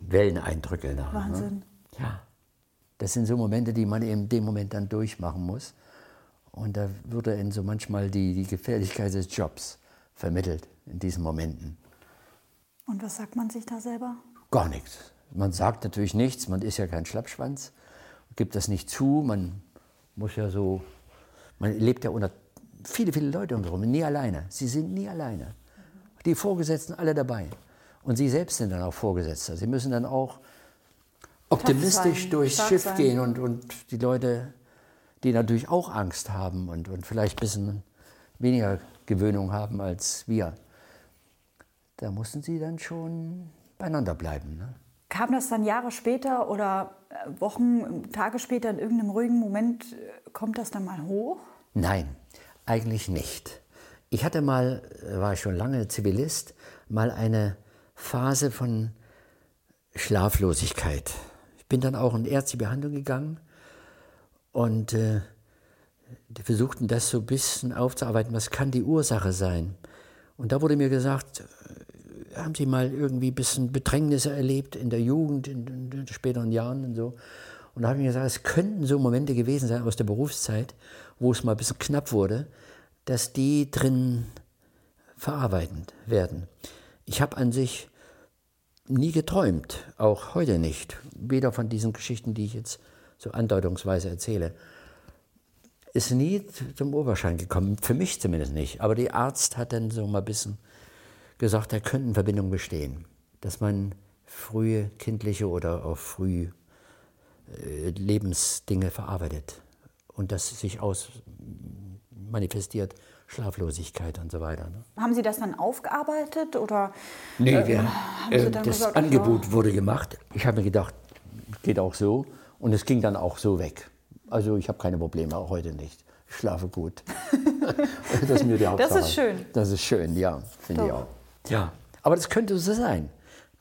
S3: Welleneindrücke. Da,
S2: ne? Wahnsinn. Ne?
S3: Ja. Das sind so Momente, die man in dem Moment dann durchmachen muss. Und da würde in so manchmal die, die Gefährlichkeit des Jobs vermittelt in diesen Momenten.
S2: Und was sagt man sich da selber?
S3: Gar nichts. Man sagt natürlich nichts, man ist ja kein Schlappschwanz, gibt das nicht zu, man muss ja so, man lebt ja unter viele, viele Leute um nie alleine. Sie sind nie alleine. Die Vorgesetzten alle dabei. Und Sie selbst sind dann auch Vorgesetzter. Sie müssen dann auch optimistisch durchs Stark Schiff sein. gehen und, und die Leute, die natürlich auch Angst haben und, und vielleicht ein bisschen weniger Gewöhnung haben als wir, da mussten sie dann schon beieinander bleiben. Ne?
S2: Kam das dann Jahre später oder äh, Wochen, Tage später in irgendeinem ruhigen Moment, äh, kommt das dann mal hoch?
S3: Nein, eigentlich nicht. Ich hatte mal, äh, war ich schon lange Zivilist, mal eine Phase von Schlaflosigkeit. Ich bin dann auch in ärztliche Behandlung gegangen und äh, versuchten das so ein bisschen aufzuarbeiten, was kann die Ursache sein. Und da wurde mir gesagt, haben Sie mal irgendwie ein bisschen Bedrängnisse erlebt in der Jugend, in, in den späteren Jahren und so. Und da habe ich mir gesagt, es könnten so Momente gewesen sein aus der Berufszeit, wo es mal ein bisschen knapp wurde, dass die drin verarbeitet werden. Ich habe an sich nie geträumt, auch heute nicht, weder von diesen Geschichten, die ich jetzt so andeutungsweise erzähle, ist nie zum Oberschein gekommen, für mich zumindest nicht. Aber der Arzt hat dann so mal ein bisschen gesagt, da könnten Verbindungen bestehen, dass man frühe kindliche oder auch früh äh, Lebensdinge verarbeitet und das sich aus manifestiert Schlaflosigkeit und so weiter. Ne?
S2: Haben Sie das dann aufgearbeitet oder?
S3: Nee, äh, wir, äh, das gesagt, Angebot wurde gemacht. Ich habe mir gedacht, geht auch so und es ging dann auch so weg. Also ich habe keine Probleme, auch heute nicht. Ich schlafe gut.
S2: das ist mir die Hauptsache. Das ist schön.
S3: Das ist schön, ja, finde ich auch. Ja, aber das könnte so sein,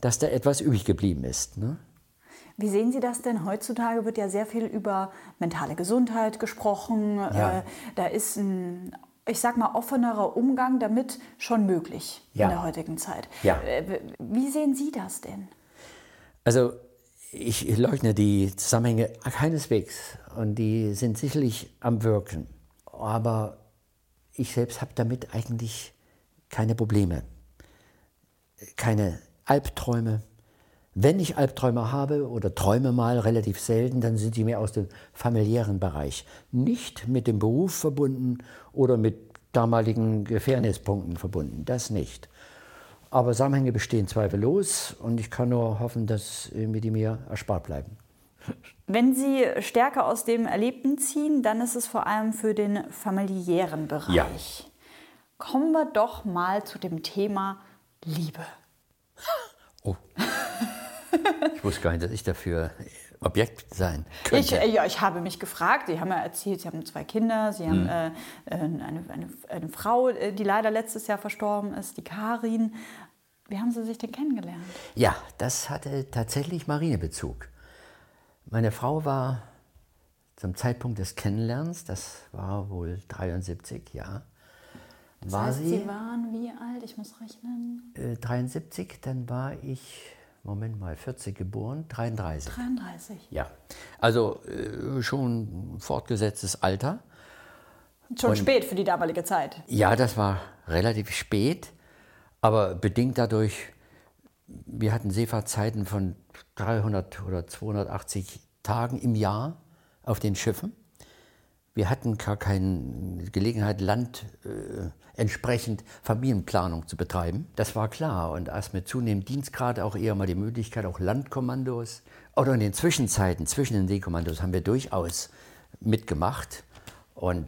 S3: dass da etwas übrig geblieben ist. Ne?
S2: Wie sehen Sie das denn? Heutzutage wird ja sehr viel über mentale Gesundheit gesprochen. Ja. Äh, da ist ein ich sag mal, offenerer Umgang damit schon möglich ja. in der heutigen Zeit. Ja. Äh, wie sehen Sie das denn?
S3: Also ich leugne die Zusammenhänge keineswegs und die sind sicherlich am Wirken. Aber ich selbst habe damit eigentlich keine Probleme, keine Albträume, wenn ich Albträume habe oder träume mal relativ selten, dann sind die mehr aus dem familiären Bereich. Nicht mit dem Beruf verbunden oder mit damaligen Gefährnispunkten verbunden. Das nicht. Aber Zusammenhänge bestehen zweifellos und ich kann nur hoffen, dass die mir erspart bleiben.
S2: Wenn Sie stärker aus dem Erlebten ziehen, dann ist es vor allem für den familiären Bereich. Ja. Kommen wir doch mal zu dem Thema Liebe.
S3: Oh. Ich wusste gar nicht, dass ich dafür Objekt sein könnte.
S2: Ich, ja, ich habe mich gefragt, Sie haben ja erzählt, Sie haben zwei Kinder, Sie haben hm. äh, eine, eine, eine, Frau, äh, die leider letztes Jahr verstorben ist, die Karin. Wie haben Sie sich denn kennengelernt?
S3: Ja, das hatte tatsächlich Marinebezug. Meine Frau war zum Zeitpunkt des Kennenlernens, das war wohl 73, ja.
S2: Das war heißt, sie, Sie waren wie alt? Ich muss rechnen.
S3: Äh, 73, dann war ich Moment mal, 40 geboren, 33.
S2: 33.
S3: Ja, also äh, schon fortgesetztes Alter.
S2: Schon Und, spät für die damalige Zeit.
S3: Ja, das war relativ spät, aber bedingt dadurch, wir hatten Seefahrtzeiten von 300 oder 280 Tagen im Jahr auf den Schiffen. Wir hatten gar keine Gelegenheit, Land äh, entsprechend Familienplanung zu betreiben. Das war klar. Und erst mit zunehmendem Dienstgrad auch eher mal die Möglichkeit, auch Landkommandos. Oder in den Zwischenzeiten, zwischen den Seekommandos, haben wir durchaus mitgemacht. Und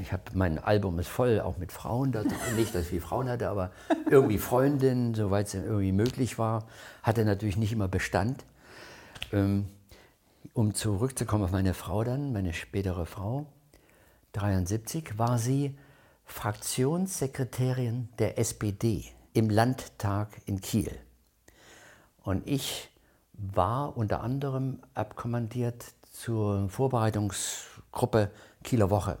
S3: ich habe mein Album ist voll, auch mit Frauen. Da, nicht, dass ich viele Frauen hatte, aber irgendwie Freundinnen, soweit es irgendwie möglich war. Hatte natürlich nicht immer Bestand. Ähm, um zurückzukommen auf meine Frau dann, meine spätere Frau, 73, war sie Fraktionssekretärin der SPD im Landtag in Kiel. Und ich war unter anderem abkommandiert zur Vorbereitungsgruppe Kieler Woche.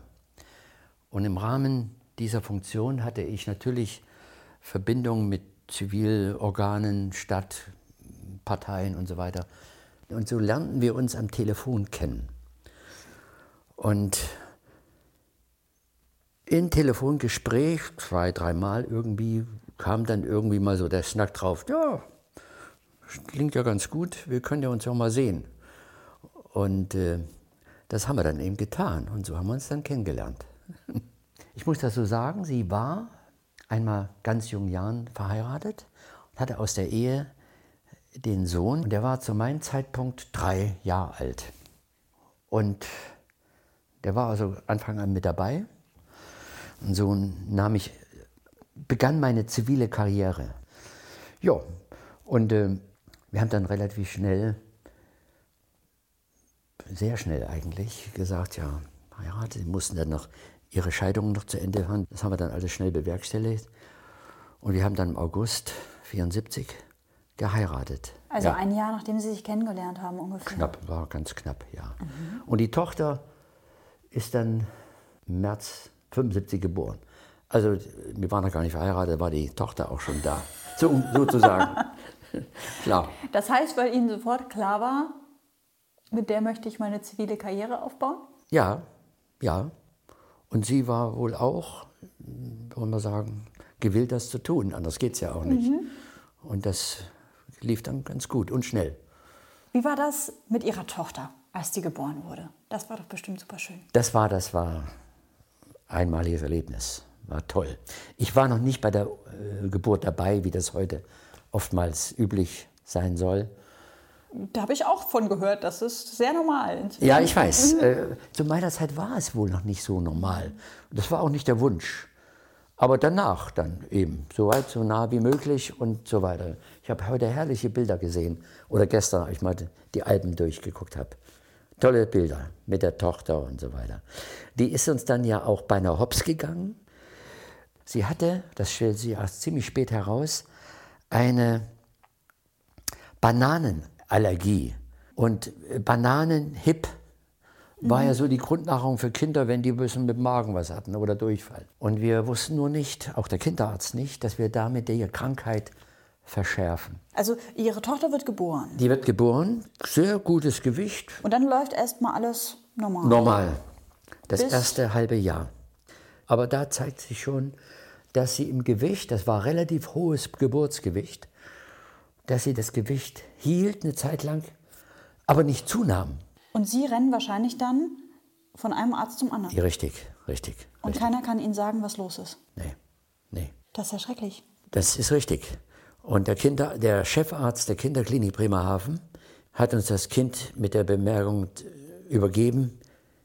S3: Und im Rahmen dieser Funktion hatte ich natürlich Verbindungen mit Zivilorganen, Stadt, Parteien und so weiter. Und so lernten wir uns am Telefon kennen. Und in Telefongespräch, zwei, dreimal irgendwie, kam dann irgendwie mal so der Snack drauf, ja, klingt ja ganz gut, wir können ja uns ja mal sehen. Und äh, das haben wir dann eben getan und so haben wir uns dann kennengelernt. Ich muss das so sagen, sie war einmal ganz jungen Jahren verheiratet und hatte aus der Ehe den Sohn, und der war zu meinem Zeitpunkt drei Jahre alt. Und der war also Anfang an mit dabei. Und so nahm ich, begann meine zivile Karriere. Ja, und äh, wir haben dann relativ schnell, sehr schnell eigentlich, gesagt, ja, heiraten. Sie mussten dann noch ihre Scheidung noch zu Ende haben. Das haben wir dann alles schnell bewerkstelligt. Und wir haben dann im August 74 geheiratet.
S2: Also ja. ein Jahr, nachdem Sie sich kennengelernt haben ungefähr?
S3: Knapp, war ganz knapp, ja. Mhm. Und die Tochter ist dann im März 75 geboren. Also wir waren noch gar nicht verheiratet, war die Tochter auch schon da, so, sozusagen.
S2: klar. Das heißt, weil Ihnen sofort klar war, mit der möchte ich meine zivile Karriere aufbauen?
S3: Ja, ja. Und sie war wohl auch, wollen wir sagen, gewillt, das zu tun. Anders geht es ja auch nicht. Mhm. Und das lief dann ganz gut und schnell.
S2: Wie war das mit Ihrer Tochter, als die geboren wurde? Das war doch bestimmt super schön.
S3: Das war, das war einmaliges Erlebnis. War toll. Ich war noch nicht bei der äh, Geburt dabei, wie das heute oftmals üblich sein soll.
S2: Da habe ich auch von gehört, das ist sehr normal.
S3: Ja, ich weiß. Äh, zu meiner Zeit war es wohl noch nicht so normal. Das war auch nicht der Wunsch. Aber danach dann eben, so weit, so nah wie möglich und so weiter. Ich habe heute herrliche Bilder gesehen. Oder gestern, als ich mal die Alben durchgeguckt habe. Tolle Bilder mit der Tochter und so weiter. Die ist uns dann ja auch beinahe hops gegangen. Sie hatte, das stellt sie erst ziemlich spät heraus, eine Bananenallergie. Und Bananen-Hip war ja so die Grundnahrung für Kinder, wenn die ein bisschen mit dem Magen was hatten oder Durchfall. Und wir wussten nur nicht, auch der Kinderarzt nicht, dass wir damit ihre Krankheit verschärfen.
S2: Also Ihre Tochter wird geboren?
S3: Die wird geboren, sehr gutes Gewicht.
S2: Und dann läuft erstmal alles normal?
S3: Normal, das Bis erste halbe Jahr. Aber da zeigt sich schon, dass sie im Gewicht, das war relativ hohes Geburtsgewicht, dass sie das Gewicht hielt eine Zeit lang, aber nicht zunahm.
S2: Und Sie rennen wahrscheinlich dann von einem Arzt zum anderen.
S3: Richtig, richtig.
S2: Und
S3: richtig.
S2: keiner kann Ihnen sagen, was los ist.
S3: Nee, nee.
S2: Das ist ja schrecklich.
S3: Das ist richtig. Und der, Kinder, der Chefarzt der Kinderklinik Bremerhaven hat uns das Kind mit der Bemerkung übergeben,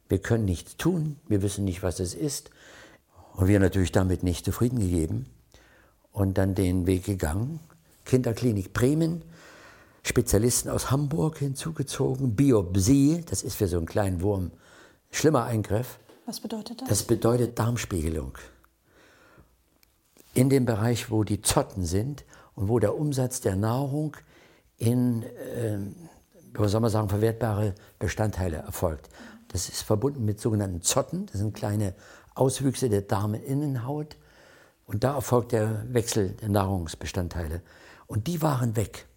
S3: wir können nichts tun, wir wissen nicht, was es ist. Und wir natürlich damit nicht zufrieden gegeben und dann den Weg gegangen. Kinderklinik Bremen, Spezialisten aus Hamburg hinzugezogen, Biopsie, das ist für so einen kleinen Wurm schlimmer Eingriff.
S2: Was bedeutet das?
S3: Das bedeutet Darmspiegelung. In dem Bereich, wo die Zotten sind und wo der Umsatz der Nahrung in, äh, soll man sagen, verwertbare Bestandteile erfolgt. Das ist verbunden mit sogenannten Zotten, das sind kleine Auswüchse der Darminnenhaut. Und da erfolgt der Wechsel der Nahrungsbestandteile. Und die waren weg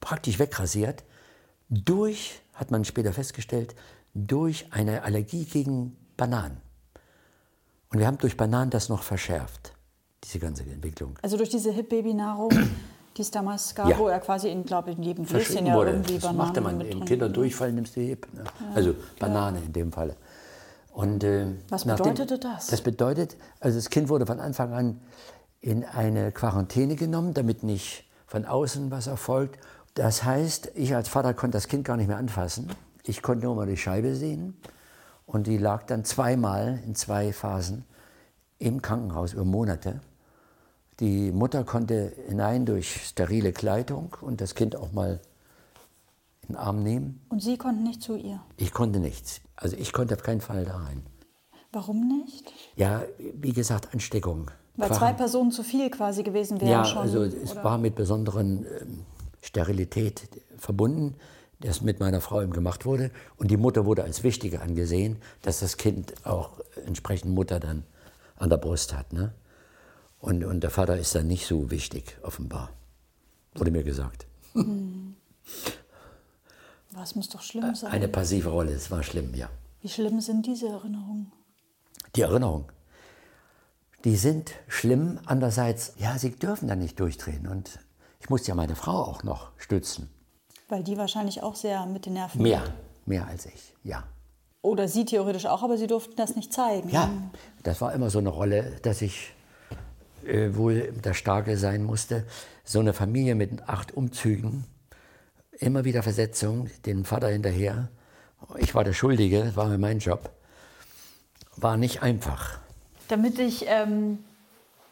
S3: praktisch wegrasiert, durch, hat man später festgestellt, durch eine Allergie gegen Bananen. Und wir haben durch Bananen das noch verschärft, diese ganze Entwicklung.
S2: Also durch diese Hip-Baby-Nahrung, die es damals gab, ja. wo er quasi in, glaube in jedem Gläschen
S3: ja wurde. irgendwie das Bananen machte man im Kinderdurchfall nimmst du Hip. Ne? Ja. Also Banane in dem Falle. Und, äh,
S2: Was
S3: nachdem-
S2: bedeutete das?
S3: Das bedeutet, also das Kind wurde von Anfang an in eine Quarantäne genommen, damit nicht von außen was erfolgt. Das heißt, ich als Vater konnte das Kind gar nicht mehr anfassen. Ich konnte nur mal die Scheibe sehen. Und die lag dann zweimal in zwei Phasen im Krankenhaus über Monate. Die Mutter konnte hinein durch sterile Kleidung und das Kind auch mal in den Arm nehmen.
S2: Und Sie konnten nicht zu ihr.
S3: Ich konnte nichts. Also ich konnte auf keinen Fall da rein.
S2: Warum nicht?
S3: Ja, wie gesagt, Ansteckung.
S2: Weil
S3: Qua-
S2: zwei Personen zu viel quasi gewesen wären
S3: Ja,
S2: schon.
S3: also es
S2: oder?
S3: war mit besonderen ähm, Sterilität verbunden, das mit meiner Frau eben gemacht wurde. Und die Mutter wurde als wichtiger angesehen, dass das Kind auch entsprechend Mutter dann an der Brust hat. Ne? Und, und der Vater ist dann nicht so wichtig, offenbar. Wurde mir gesagt.
S2: Was muss doch schlimm sein?
S3: Eine passive Rolle, es war schlimm, ja.
S2: Wie schlimm sind diese Erinnerungen?
S3: Die Erinnerungen, die sind schlimm. Andererseits, ja, sie dürfen dann nicht durchdrehen. Und ich musste ja meine Frau auch noch stützen.
S2: Weil die wahrscheinlich auch sehr mit den Nerven.
S3: Mehr, mehr als ich, ja.
S2: Oder Sie theoretisch auch, aber Sie durften das nicht zeigen.
S3: Ja, das war immer so eine Rolle, dass ich äh, wohl der Starke sein musste. So eine Familie mit acht Umzügen, immer wieder Versetzung, den Vater hinterher. Ich war der Schuldige, das war mir mein Job. War nicht einfach.
S2: Damit ich ähm,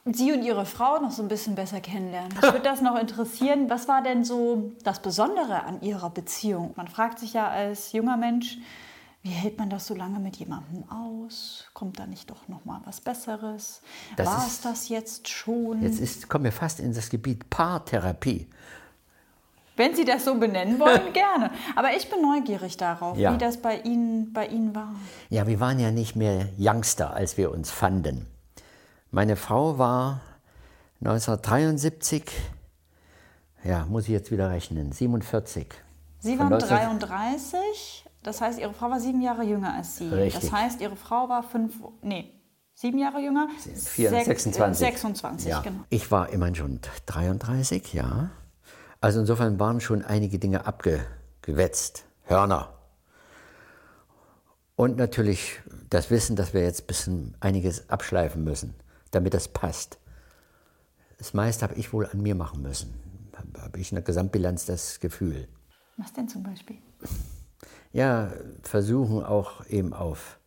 S2: Sie und Ihre Frau noch so ein bisschen besser kennenlernen. Mich würde das noch interessieren. Was war denn so das Besondere an Ihrer Beziehung? Man fragt sich ja als junger Mensch, wie hält man das so lange mit jemandem aus? Kommt da nicht doch noch mal was Besseres?
S3: Das
S2: war es das jetzt schon?
S3: Jetzt ist, kommen wir fast in das Gebiet Paartherapie.
S2: Wenn Sie das so benennen wollen, gerne. Aber ich bin neugierig darauf,
S3: Ja.
S2: wie das bei Ihnen, bei Ihnen war.
S3: Ja, wir waren ja nicht mehr Youngster, als wir uns fanden. Meine Frau war 1973, ja, muss ich jetzt wieder rechnen, 47.
S2: Sie waren
S3: 19
S2: 33, das heißt, Ihre Frau war sieben Jahre jünger als Sie.
S3: Richtig.
S2: Das heißt, Ihre Frau war fünf, nee, sieben Jahre jünger?
S3: Vier-
S2: Sech-
S3: 26.
S2: 26,
S3: ja.
S2: genau.
S3: Ich war immerhin schon 33, ja. Also insofern waren schon einige Dinge abgewetzt. Hörner. Und natürlich das Wissen, dass wir jetzt ein bisschen einiges abschleifen müssen, damit das passt. Das meiste habe ich wohl an mir machen müssen. Habe ich in der Gesamtbilanz das Gefühl.
S2: Was denn zum Beispiel?
S3: Ja, versuchen auch eben auf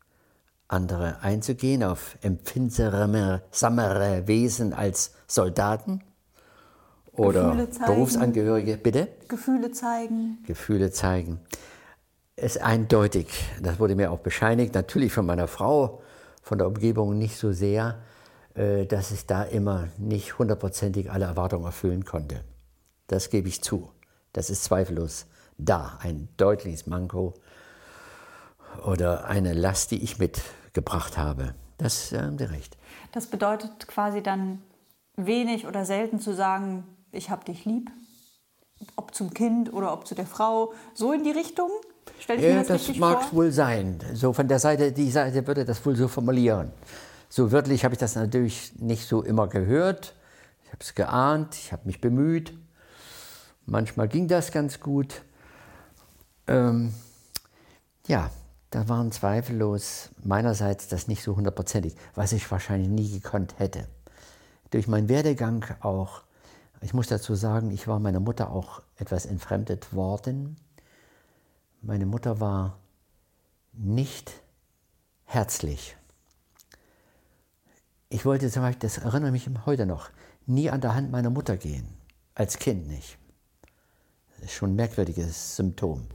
S3: andere einzugehen, auf empfindsamere Wesen als Soldaten oder
S2: zeigen.
S3: Berufsangehörige. Bitte?
S2: Gefühle zeigen.
S3: Gefühle zeigen. Es ist eindeutig, das wurde mir auch bescheinigt, natürlich von meiner Frau, von der Umgebung nicht so sehr, äh, dass ich da immer nicht hundertprozentig alle Erwartungen erfüllen konnte. Das gebe ich zu. Das ist zweifellos da, ein deutliches Manko oder eine Last, die ich mitgebracht habe. Das äh, haben Sie recht.
S2: Das bedeutet quasi dann wenig oder selten zu sagen, ich hab dich lieb. Ob zum Kind oder ob zu der Frau. So in die Richtung? Stell ich mir
S3: Ja,
S2: das,
S3: das
S2: richtig
S3: mag
S2: vor?
S3: wohl sein. So von der Seite, die Seite würde das wohl so formulieren. So wörtlich habe ich das natürlich nicht so immer gehört. Ich habe es geahnt, ich habe mich bemüht. Manchmal ging das ganz gut. Ähm, ja, da waren zweifellos meinerseits das nicht so hundertprozentig, was ich wahrscheinlich nie gekonnt hätte. Durch meinen Werdegang auch, ich muss dazu sagen, ich war meiner Mutter auch etwas entfremdet worden. Meine Mutter war nicht herzlich. Ich wollte zum Beispiel, das erinnere mich heute noch, nie an der Hand meiner Mutter gehen. Als Kind nicht. Schon ein merkwürdiges Symptom.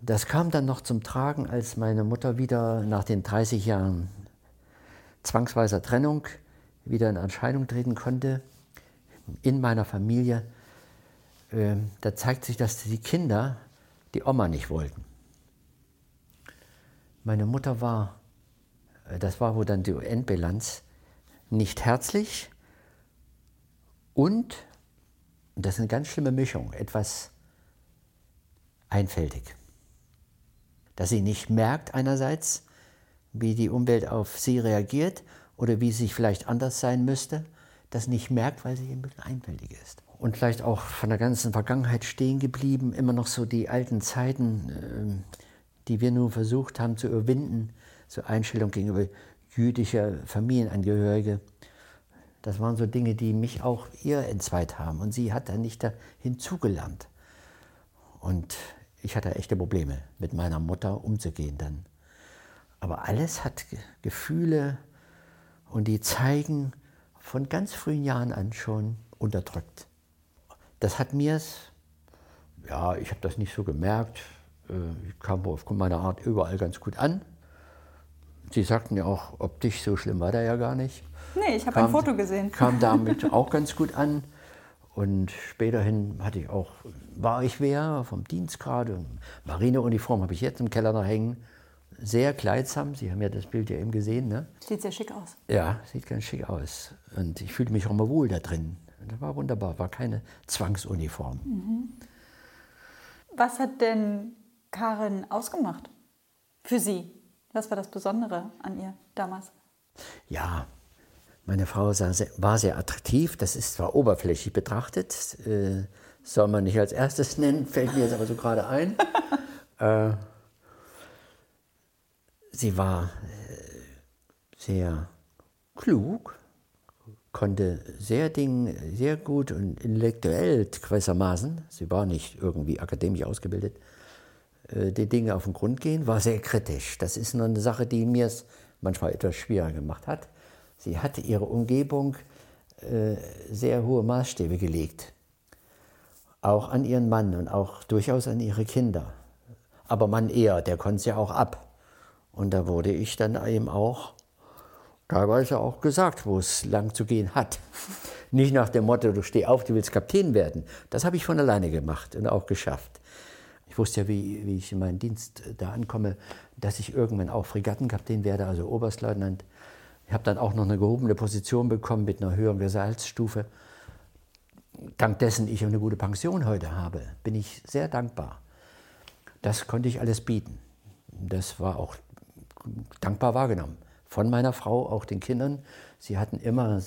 S3: Das kam dann noch zum Tragen, als meine Mutter wieder nach den 30 Jahren zwangsweiser Trennung wieder in Erscheinung treten konnte. In meiner Familie. Ähm, da zeigt sich, dass die Kinder die Oma nicht wollten. Meine Mutter war, äh, das war wohl dann die Endbilanz, nicht herzlich und, und das ist eine ganz schlimme Mischung, etwas einfältig. Dass sie nicht merkt einerseits, wie die Umwelt auf sie reagiert oder wie sie vielleicht anders sein müsste, das nicht merkt, weil sie bisschen einfältig ist. Und vielleicht auch von der ganzen Vergangenheit stehen geblieben, immer noch so die alten Zeiten, ähm, die wir nun versucht haben zu überwinden, zur Einstellung gegenüber jüdischer Familienangehörige. Das waren so Dinge, die mich auch ihr entzweit haben. Und sie hat dann nicht da hinzugelernt. Und ich hatte echte Probleme, mit meiner Mutter umzugehen dann. Aber alles hat Gefühle und die zeigen von ganz frühen Jahren an schon unterdrückt. Das hat mir es, ja, ich habe das nicht so gemerkt. Äh, ich kam aufgrund meiner Art überall ganz gut an. Sie sagten ja auch, optisch so schlimm war der ja gar nicht.
S2: Nee, ich habe ein Foto gesehen.
S3: Kam damit auch ganz gut an. Und späterhin hatte ich auch, war ich wer vom Dienstgrad. Marineuniform habe ich jetzt im Keller noch hängen sehr kleidsam. Sie haben ja das Bild ja eben gesehen. Ne?
S2: Sieht sehr schick aus.
S3: Ja, sieht ganz schick aus. Und ich fühlte mich auch mal wohl da drin. Das war wunderbar, war keine Zwangsuniform. Mhm.
S2: Was hat denn Karin ausgemacht für Sie? Was war das Besondere an ihr damals?
S3: Ja, meine Frau war sehr attraktiv. Das ist zwar oberflächlich betrachtet, äh, soll man nicht als erstes nennen, fällt mir jetzt aber so gerade ein. äh, sie war äh, sehr klug, konnte sehr, Ding, sehr gut und intellektuell gewissermaßen, sie war nicht irgendwie akademisch ausgebildet, äh, die Dinge auf den Grund gehen, war sehr kritisch. Das ist nur eine Sache, die mir es manchmal etwas schwieriger gemacht hat. Sie hatte ihre Umgebung äh, sehr hohe Maßstäbe gelegt. Auch an ihren Mann und auch durchaus an ihre Kinder. Aber Mann eher, der konnte es ja auch ab. Und da wurde ich dann eben auch teilweise auch gesagt, wo es lang zu gehen hat. Nicht nach dem Motto, du steh auf, du willst Kapitän werden. Das habe ich von alleine gemacht und auch geschafft. Ich wusste ja, wie, wie ich in meinen Dienst da ankomme, dass ich irgendwann auch Fregattenkapitän werde, also Oberstleutnant. Ich habe dann auch noch eine gehobene Position bekommen mit einer höheren Gesalzstufe. Dank dessen ich eine gute Pension heute habe, bin ich sehr dankbar. Das konnte ich alles bieten. Das war auch dankbar wahrgenommen. Von meiner Frau, auch den Kindern. Sie hatten immer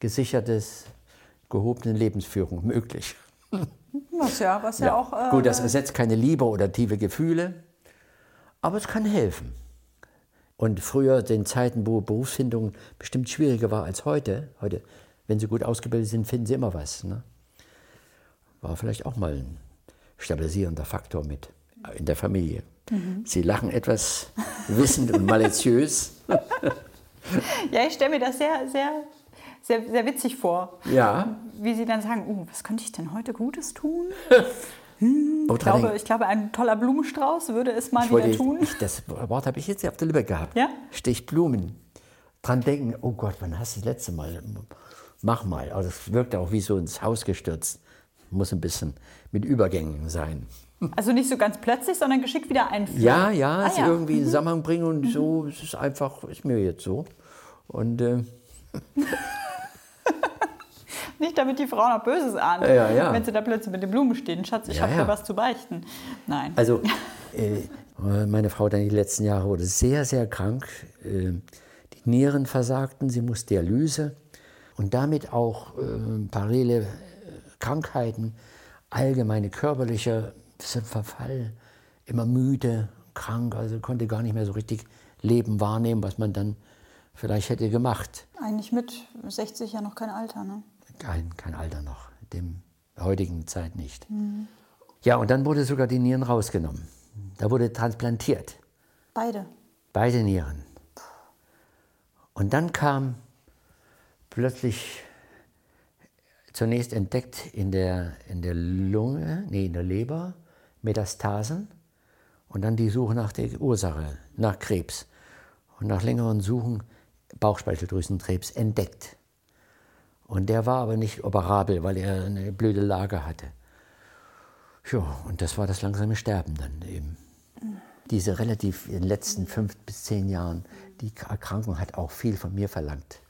S3: gesichertes, gehobene Lebensführung möglich.
S2: Was ja, was ja, ja auch.
S3: Äh, Gut, das ersetzt keine Liebe oder tiefe Gefühle, aber es kann helfen. Und früher, den Zeiten, wo Berufsfindung bestimmt schwieriger war als heute, heute, wenn sie gut ausgebildet sind, finden sie immer was. Ne? War vielleicht auch mal ein stabilisierender Faktor mit in der Familie. Mhm. Sie lachen etwas wissend und maliziös.
S2: ja, ich stelle mir das sehr, sehr, sehr, sehr witzig vor.
S3: Ja.
S2: Wie Sie dann sagen, oh, was könnte ich denn heute Gutes tun? Hm, ich, glaube, ich glaube, ein toller Blumenstrauß würde es mal wieder tun.
S3: Ich, das Wort habe ich jetzt auf der Lippe gehabt.
S2: Ja?
S3: Stichblumen. Dran denken, oh Gott, wann hast du das letzte Mal? Mach mal. Aber das wirkt auch wie so ins Haus gestürzt. Muss ein bisschen mit Übergängen sein.
S2: Also nicht so ganz plötzlich, sondern geschickt wieder einführen.
S3: Ja, ja, ah, es ja. irgendwie in mhm. Zusammenhang bringen und mhm. so, es ist einfach, ist mir jetzt so. Und äh,
S2: Nicht, damit die Frau noch Böses ahnt,
S3: ja, ja.
S2: wenn sie da plötzlich mit den Blumen stehen. Schatz, ich ja, habe dir was zu beichten. Nein.
S3: Also, äh, meine Frau dann die letzten Jahre wurde sehr, sehr krank. Äh, die Nieren versagten, sie musste Dialyse und damit auch äh, parallele äh, Krankheiten, allgemeine körperliche Verfall, immer müde, krank, also konnte gar nicht mehr so richtig Leben wahrnehmen, was man dann vielleicht hätte gemacht.
S2: Eigentlich mit 60 ja noch kein Alter, ne?
S3: Kein, kein Alter noch, dem heutigen Zeit nicht. Mhm. Ja, und dann wurde sogar die Nieren rausgenommen. Da wurde transplantiert.
S2: Beide?
S3: Beide Nieren. Und dann kam plötzlich zunächst entdeckt in der, in der Lunge, nee, in der Leber, Metastasen und dann die Suche nach der Ursache, nach Krebs. Und nach längeren Suchen Bauchspeicheldrüsenkrebs entdeckt. Und der war aber nicht operabel, weil er eine blöde Lage hatte. Ja, und das war das langsame Sterben dann eben. Diese relativ in den letzten fünf bis zehn Jahren, die Erkrankung hat auch viel von mir verlangt.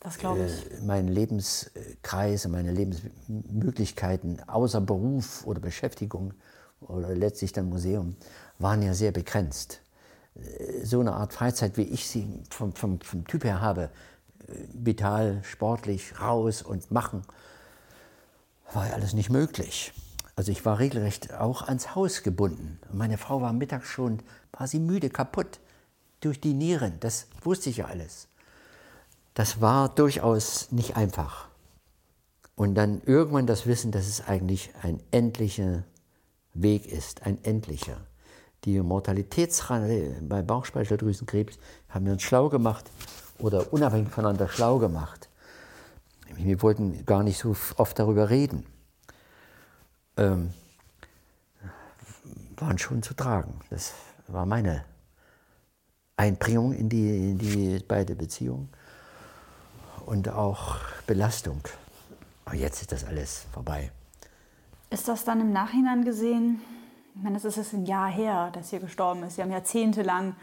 S2: Das glaube ich.
S3: Äh, mein Lebenskreis, meine Lebensmöglichkeiten außer Beruf oder Beschäftigung oder letztlich dann Museum waren ja sehr begrenzt. Äh, so eine Art Freizeit, wie ich sie vom, vom, vom Typ her habe, vital, sportlich, raus und machen, war ja alles nicht möglich. Also ich war regelrecht auch ans Haus gebunden. Meine Frau war mittags schon sie müde, kaputt durch die Nieren. Das wusste ich ja alles. Das war durchaus nicht einfach. Und dann irgendwann das Wissen, dass es eigentlich ein endlicher Weg ist, ein endlicher. Die Mortalitätsrate bei Bauchspeicheldrüsenkrebs haben wir uns schlau gemacht oder unabhängig voneinander schlau gemacht. Wir wollten gar nicht so oft darüber reden. Ähm, waren schon zu tragen. Das war meine Einbringung in die, in die beide Beziehungen und auch Belastung. Aber jetzt ist das alles vorbei.
S2: Ist das dann im Nachhinein gesehen? Ich meine, es ist jetzt ein Jahr her, dass ihr gestorben ist. Sie haben jahrzehntelang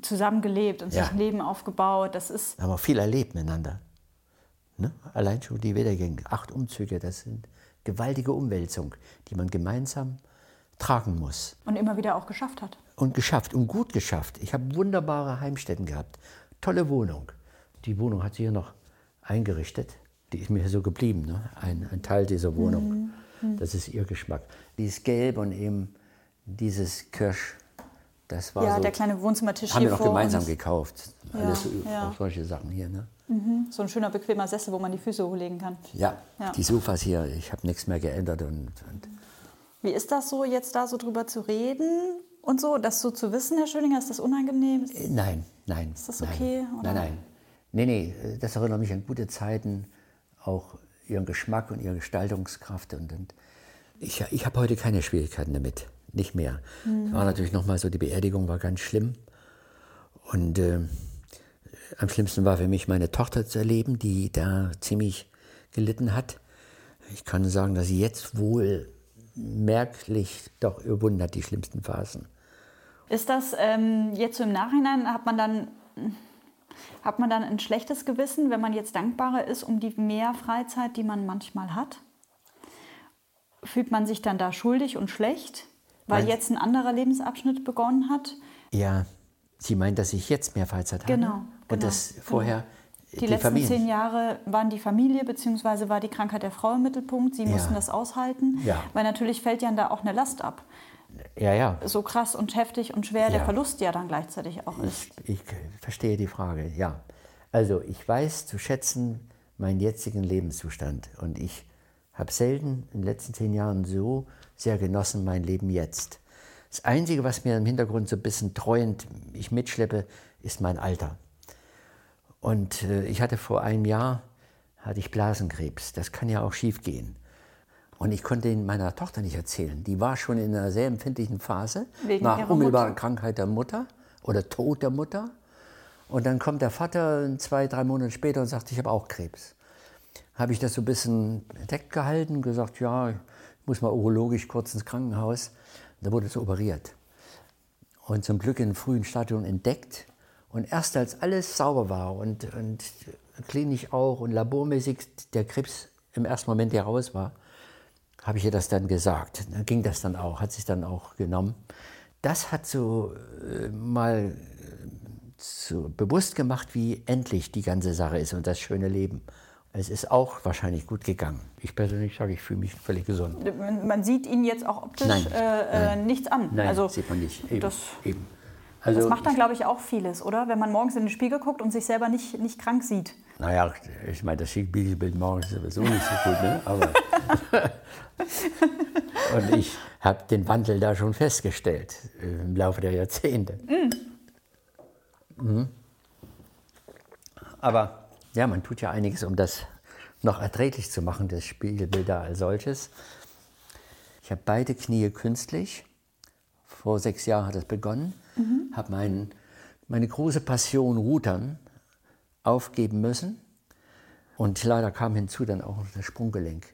S2: zusammengelebt und
S3: Ja.
S2: sich ein Leben aufgebaut. Das ist
S3: Wir haben auch viel erlebt miteinander. Ne? Allein schon die Wiedergänge, acht Umzüge, das sind gewaltige Umwälzungen, die man gemeinsam tragen muss.
S2: und immer wieder auch geschafft hat.
S3: Und geschafft und gut geschafft. Ich habe wunderbare Heimstätten gehabt. Tolle Wohnung. Die Wohnung hat sie hier noch eingerichtet. Die ist mir hier so geblieben, ne? ein, ein Teil dieser Wohnung. Das ist ihr Geschmack. Die ist gelb und eben dieses Kirsch, das war
S2: ja,
S3: so.
S2: der kleine Wohnzimmertisch
S3: haben
S2: hier
S3: wir noch gemeinsam
S2: uns.
S3: gekauft.
S2: Ja,
S3: Alles so,
S2: ja.
S3: auch solche Sachen hier. Ne?
S2: So ein schöner, bequemer Sessel, wo man die Füße hochlegen kann.
S3: Ja,
S2: Ja.
S3: die Sofas hier, ich habe nichts mehr geändert. Und, und
S2: Wie ist das so, jetzt da so drüber zu reden und so, das so zu wissen, Herr Schöninger? Ist das unangenehm? Ist
S3: Äh, Nein, nein.
S2: Ist das okay,
S3: Nein,
S2: oder?
S3: nein, nein. Nee, nee, äh, das erinnert mich an gute Zeiten, auch ihren Geschmack und ihre Gestaltungskraft. Und, und ich ich habe heute keine Schwierigkeiten damit, nicht mehr.
S2: Mhm.
S3: War natürlich nochmal so, die Beerdigung war ganz schlimm. Und äh, am schlimmsten war für mich, meine Tochter zu erleben, die da ziemlich gelitten hat. Ich kann sagen, dass sie jetzt wohl merklich doch überwunden hat, die schlimmsten Phasen.
S2: Ist das ähm, jetzt so im Nachhinein, hat man dann hat man dann ein schlechtes Gewissen, wenn man jetzt dankbarer ist um die mehr Freizeit, die man manchmal hat? Fühlt man sich dann da schuldig und schlecht, weil
S3: Meinst-
S2: jetzt ein anderer Lebensabschnitt begonnen hat?
S3: Ja, sie meint, dass ich jetzt mehr Freizeit habe.
S2: Genau,
S3: Und
S2: genau,
S3: das vorher
S2: Die, letzten zehn Jahre waren die Familie bzw. war die Krankheit der Frau im Mittelpunkt. Sie
S3: Ja.
S2: mussten das aushalten,
S3: Ja.
S2: weil natürlich fällt ja da auch eine Last ab.
S3: Ja, ja.
S2: So krass und heftig und schwer der
S3: Ja.
S2: Verlust ja dann gleichzeitig auch ist.
S3: Ich, ich verstehe die Frage, ja. Also ich weiß zu schätzen meinen jetzigen Lebenszustand. Und ich habe selten in den letzten zehn Jahren so sehr genossen mein Leben jetzt. Das Einzige, was mir im Hintergrund so ein bisschen treuend ich mitschleppe, ist mein Alter. Und äh, ich hatte vor einem Jahr hatte ich Blasenkrebs. Das kann ja auch schief gehen. Und ich konnte ihn meiner Tochter nicht erzählen. Die war schon in einer sehr empfindlichen Phase
S2: Wegen
S3: nach unmittelbarer
S2: Mutter?
S3: Krankheit der Mutter oder Tod der Mutter. Und dann kommt der Vater zwei, drei Monate später und sagt, ich habe auch Krebs. Habe ich das so ein bisschen bedeckt gehalten, gesagt, ja, muss mal urologisch kurz ins Krankenhaus. Da wurde es operiert. Und zum Glück in frühen Stadium entdeckt. Und erst als alles sauber war und, und klinisch auch und labormäßig der Krebs im ersten Moment heraus war, habe ich ihr das dann gesagt. Dann ging das dann auch, hat sich dann auch genommen. Das hat so äh, mal äh, so bewusst gemacht, wie endlich die ganze Sache ist und das schöne Leben. Es ist auch wahrscheinlich gut gegangen. Ich persönlich sage, ich fühle mich völlig gesund.
S2: Man sieht Ihnen jetzt auch optisch
S3: Nein,
S2: äh, äh, nichts an.
S3: Nein,
S2: also,
S3: sieht man nicht. Eben,
S2: Das,
S3: eben. Also,
S2: das macht dann, glaube ich, auch vieles, oder? Wenn man morgens in den Spiegel guckt und sich selber nicht, nicht krank sieht.
S3: Naja, ich meine, das Spiegelbild morgens ist sowieso nicht so gut, ne? Aber und ich habe den Wandel da schon festgestellt äh, im Laufe der Jahrzehnte. Mhm. Aber ja, man tut ja einiges, um das noch erträglich zu machen, das Spiegelbild da als solches. Ich habe beide Knie künstlich. Vor sechs Jahren hat es begonnen. Habe mein, meine große Passion Rudern aufgeben müssen. Und leider kam hinzu dann auch das Sprunggelenk.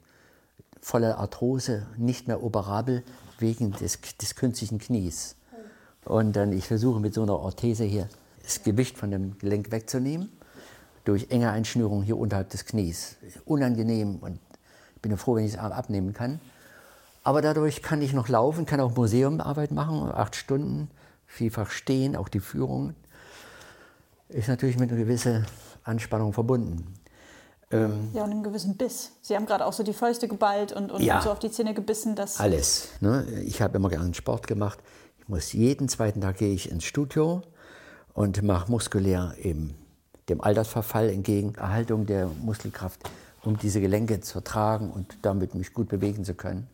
S3: Voller Arthrose, nicht mehr operabel wegen des, des künstlichen Knies. Und dann, ich versuche mit so einer Orthese hier das Gewicht von dem Gelenk wegzunehmen, durch enge Einschnürung hier unterhalb des Knies. Unangenehm und ich bin froh, wenn ich es abnehmen kann. Aber dadurch kann ich noch laufen, kann auch Museumarbeit machen, acht Stunden, vielfach stehen, auch die Führungen. Ist natürlich mit einer gewissen Anspannung verbunden. Ähm,
S2: Ja, und einem gewissen Biss. Sie haben gerade auch so die Fäuste geballt und, und
S3: Ja.
S2: so auf die Zähne gebissen. Dass
S3: alles. Ne? Ich habe immer gerne Sport gemacht. muss jeden zweiten Tag gehe ich ins Studio und mache muskulär eben dem Altersverfall entgegen, Erhaltung der Muskelkraft, um diese Gelenke zu tragen und damit mich gut bewegen zu können.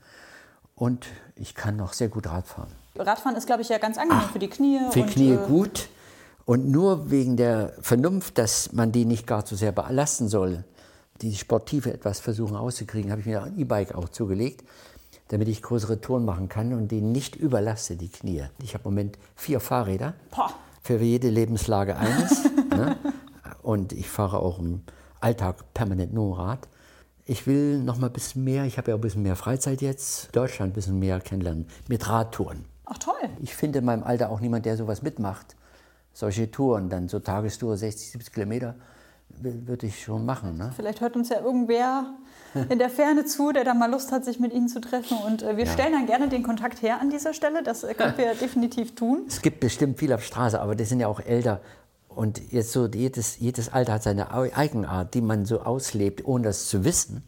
S3: Und ich kann noch sehr gut Radfahren.
S2: Radfahren ist, glaube ich, ja ganz angenehm Ach, für die Knie.
S3: Für die Knie äh, gut. Und nur wegen der Vernunft, dass man die nicht gar zu sehr belasten soll, die Sportive etwas versuchen auszukriegen, habe ich mir ein E-Bike auch zugelegt, damit ich größere Touren machen kann und die nicht überlasse, die Knie. Ich habe im Moment vier Fahrräder, Boah. für jede Lebenslage eines. ne? Und ich fahre auch im Alltag permanent nur Rad. Ich will noch mal ein bisschen mehr, ich habe ja auch ein bisschen mehr Freizeit jetzt, Deutschland ein bisschen mehr kennenlernen, mit Radtouren.
S2: Ach toll.
S3: Ich finde in meinem Alter auch niemand, der sowas mitmacht. Solche Touren, dann so Tagestour, 60, 70 Kilometer, würde ich schon machen. Ne?
S2: Vielleicht hört uns ja irgendwer in der Ferne zu, der da mal Lust hat, sich mit Ihnen zu treffen. Und äh, wir ja. stellen dann gerne den Kontakt her an dieser Stelle. Das äh, können wir definitiv tun.
S3: Es gibt bestimmt viel auf Straße, aber die sind ja auch älter. Und jetzt so, jedes, jedes Alter hat seine Eigenart, die man so auslebt, ohne das zu wissen.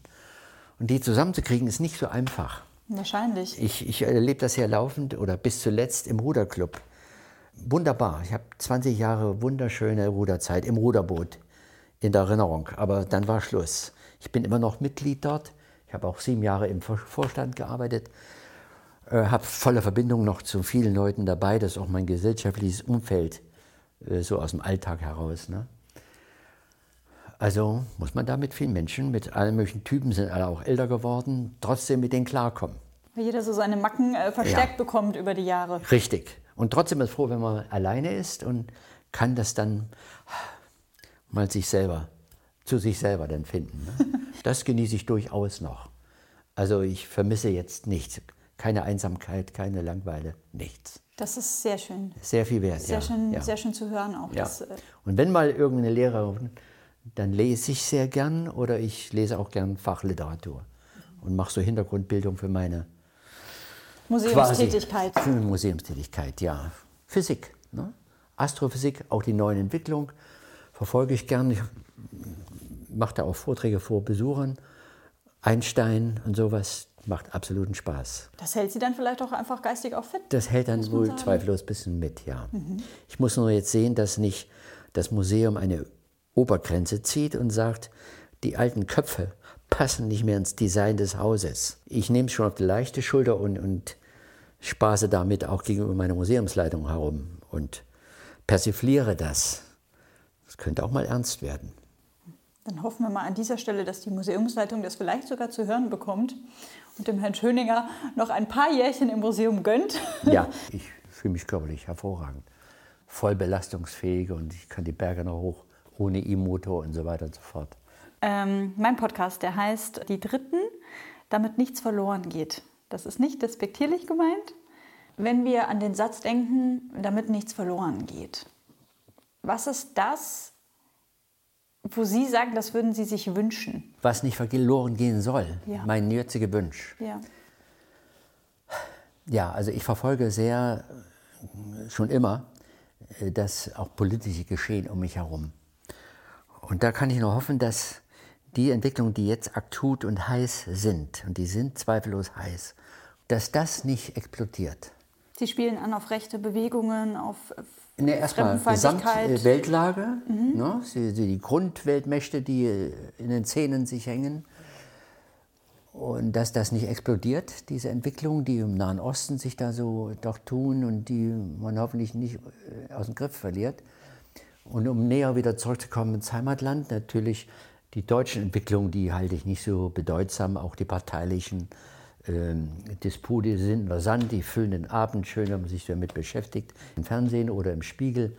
S3: Und die zusammenzukriegen, ist nicht so einfach.
S2: Wahrscheinlich.
S3: Ich, ich erlebe das ja laufend oder bis zuletzt im Ruderclub. Wunderbar. Ich habe 20 Jahre wunderschöne Ruderzeit im Ruderboot in der Erinnerung. Aber dann war Schluss. Ich bin immer noch Mitglied dort. Ich habe auch sieben Jahre im Vorstand gearbeitet. Äh, habe volle Verbindung noch zu vielen Leuten dabei. Das ist auch mein gesellschaftliches Umfeld, so aus dem Alltag heraus. Ne? Also muss man da mit vielen Menschen, mit allen möglichen Typen, sind alle auch älter geworden, trotzdem mit denen klarkommen.
S2: Weil jeder so seine Macken äh, verstärkt ja. bekommt über die Jahre.
S3: Richtig. Und trotzdem ist froh, wenn man alleine ist und kann das dann mal sich selber, zu sich selber dann finden. Ne? Das genieße ich durchaus noch. Also ich vermisse jetzt nichts. Keine Einsamkeit, keine Langeweile, nichts.
S2: Das ist sehr schön.
S3: Sehr viel wert,
S2: sehr
S3: ja.
S2: Schön,
S3: ja.
S2: Sehr schön zu hören auch.
S3: Ja. Das, äh und wenn mal irgendeine Lehrerin, dann lese ich sehr gern oder ich lese auch gern Fachliteratur und mache so Hintergrundbildung für meine
S2: Museumstätigkeit.
S3: Quasi, für Museumstätigkeit, ja. Physik, ne? Astrophysik, auch die neuen Entwicklungen verfolge ich gern. Ich mache da auch Vorträge vor Besuchern. Einstein und sowas macht absoluten Spaß.
S2: Das hält Sie dann vielleicht auch einfach geistig auch fit?
S3: Das hält dann wohl sagen. zweifellos ein bisschen mit, ja. Mhm. Ich muss nur jetzt sehen, dass nicht das Museum eine Obergrenze zieht und sagt, die alten Köpfe passen nicht mehr ins Design des Hauses. Ich nehme es schon auf die leichte Schulter und, und spaße damit auch gegenüber meiner Museumsleitung herum und persifliere das. Das könnte auch mal ernst werden.
S2: Dann hoffen wir mal an dieser Stelle, dass die Museumsleitung das vielleicht sogar zu hören bekommt und dem Herrn Schöninger noch ein paar Jährchen im Museum gönnt.
S3: Ja, ich fühle mich körperlich hervorragend. Voll belastungsfähig und ich kann die Berge noch hoch ohne E-Motor und so weiter und so fort.
S2: Ähm, mein Podcast, der heißt Die Dritten, damit nichts verloren geht. Das ist nicht despektierlich gemeint. Wenn wir an den Satz denken, damit nichts verloren geht, was ist das, wo Sie sagen, das würden Sie sich wünschen?
S3: Was nicht verloren gehen soll. Ja. Mein jetziger Wunsch.
S2: Ja.
S3: ja, also ich verfolge sehr, schon immer, äh, das auch politische Geschehen um mich herum. Und da kann ich nur hoffen, dass die Entwicklungen, die jetzt akut und heiß sind, und die sind zweifellos heiß, dass das nicht explodiert.
S2: Sie spielen an auf rechte Bewegungen, auf
S3: Ne, erstmal Gesamtweltlage, mhm. ne, die Grundweltmächte, die in den Szenen sich hängen. Und dass das nicht explodiert, diese Entwicklungen, die im Nahen Osten sich da so doch tun und die man hoffentlich nicht äh, aus dem Griff verliert. Und um näher wieder zurückzukommen ins Heimatland, natürlich die deutschen Entwicklungen, die halte ich nicht so bedeutsam, auch die parteilichen Dispute sind rasant, die füllen den Abend schön, wenn man sich damit beschäftigt, im Fernsehen oder im Spiegel,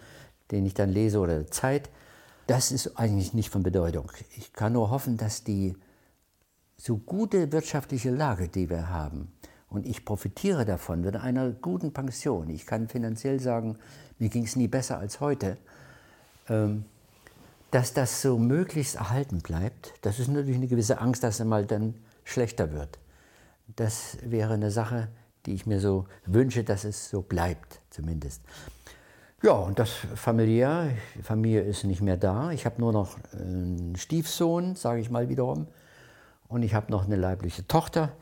S3: den ich dann lese oder der Zeit. Das ist eigentlich nicht von Bedeutung. Ich kann nur hoffen, dass die so gute wirtschaftliche Lage, die wir haben, und ich profitiere davon mit einer guten Pension. Ich kann finanziell sagen, mir ging es nie besser als heute. Ähm, dass das so möglichst erhalten bleibt, das ist natürlich eine gewisse Angst, dass es mal dann schlechter wird. Das wäre eine Sache, die ich mir so wünsche, dass es so bleibt, zumindest. Ja, und das familiär, Familie ist nicht mehr da. Ich habe nur noch einen Stiefsohn, sage ich mal wiederum. Und ich habe noch eine leibliche Tochter.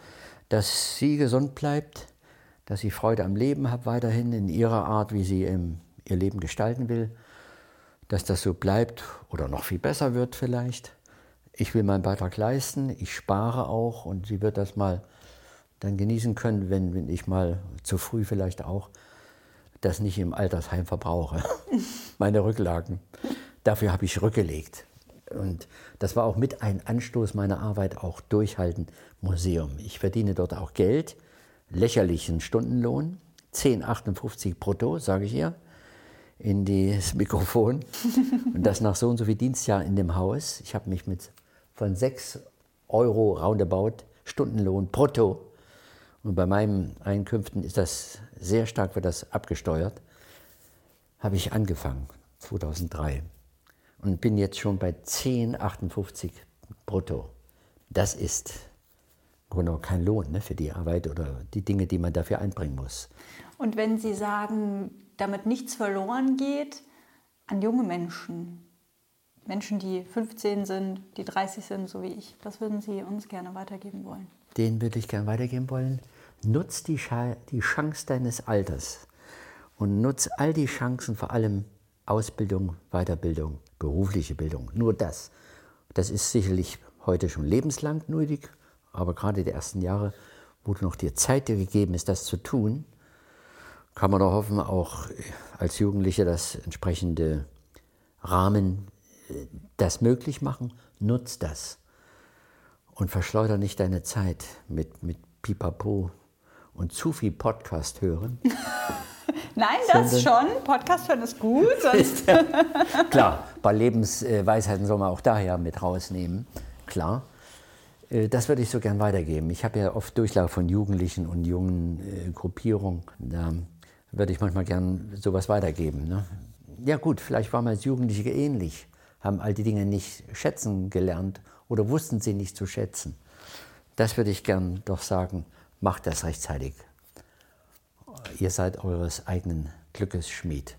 S3: Dass sie gesund bleibt, dass sie Freude am Leben hat weiterhin in ihrer Art, wie sie ihr Leben gestalten will, dass das so bleibt oder noch viel besser wird vielleicht. Ich will meinen Beitrag leisten, ich spare auch und sie wird das mal dann genießen können, wenn, wenn ich mal zu früh vielleicht auch das nicht im Altersheim verbrauche, meine Rücklagen. Dafür habe ich rückgelegt. Und das war auch mit ein Anstoß meiner Arbeit, auch durchhalten Museum. Ich verdiene dort auch Geld, lächerlichen Stundenlohn, 10,58 brutto, sage ich ihr, in das Mikrofon. Und das nach so und so viel Dienstjahr in dem Haus. Ich habe mich mit von 6 Euro roundabout Stundenlohn brutto und bei meinen Einkünften ist das sehr stark wird das abgesteuert, habe ich angefangen 2003 und bin jetzt schon bei 10,58 brutto. Das ist genau kein Lohn ne, für die Arbeit oder die Dinge, die man dafür einbringen muss.
S2: Und wenn Sie sagen, damit nichts verloren geht, an junge Menschen, Menschen, die 15 sind, die 30 sind, so wie ich, was würden Sie uns gerne weitergeben wollen?
S3: Den würde ich gerne weitergeben wollen. Nutz die, die Chance deines Alters und nutz all die Chancen, vor allem Ausbildung, Weiterbildung, berufliche Bildung. Nur das. Das ist sicherlich heute schon lebenslang nötig, aber gerade die ersten Jahre, wo noch die Zeit dir gegeben ist, das zu tun, kann man doch hoffen, auch als Jugendliche das entsprechende Rahmen äh, das möglich machen. Nutz das und verschleuder nicht deine Zeit mit, mit Pipapo und zu viel Podcast hören.
S2: Nein, das schon. Podcast hören ist gut. Sonst
S3: Klar, ein paar Lebensweisheiten soll man auch daher mit rausnehmen. Klar. Äh, das würde ich so gern weitergeben. Ich habe ja oft Durchlauf von Jugendlichen und jungen äh, Gruppierungen. Da würde ich manchmal gern sowas weitergeben. Ne? Ja gut, vielleicht waren wir als Jugendliche ähnlich, haben all die Dinge nicht schätzen gelernt oder wussten sie nicht zu schätzen. Das würde ich gern doch sagen, macht das rechtzeitig. Ihr seid eures eigenen Glückes Schmied.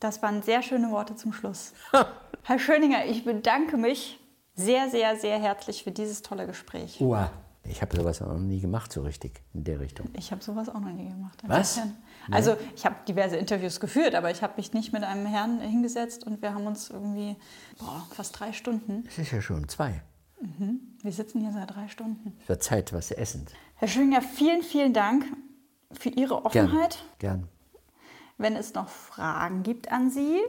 S2: Das waren sehr schöne Worte zum Schluss. Herr Schöninger, ich bedanke mich sehr, sehr, sehr herzlich für dieses tolle Gespräch.
S3: Uah. Ich habe sowas noch nie gemacht, so richtig in der Richtung.
S2: Ich habe sowas auch noch nie gemacht.
S3: Was?
S2: Also ich habe diverse Interviews geführt, aber ich habe mich nicht mit einem Herrn hingesetzt und wir haben uns irgendwie boah, fast drei Stunden.
S3: Es ist ja schon zwei.
S2: Mhm. Wir sitzen hier seit drei Stunden.
S3: Es wird Zeit, was essen.
S2: Herr Schöninger, vielen, vielen Dank für Ihre Offenheit.
S3: Gern. Gern.
S2: Wenn es noch Fragen gibt an Sie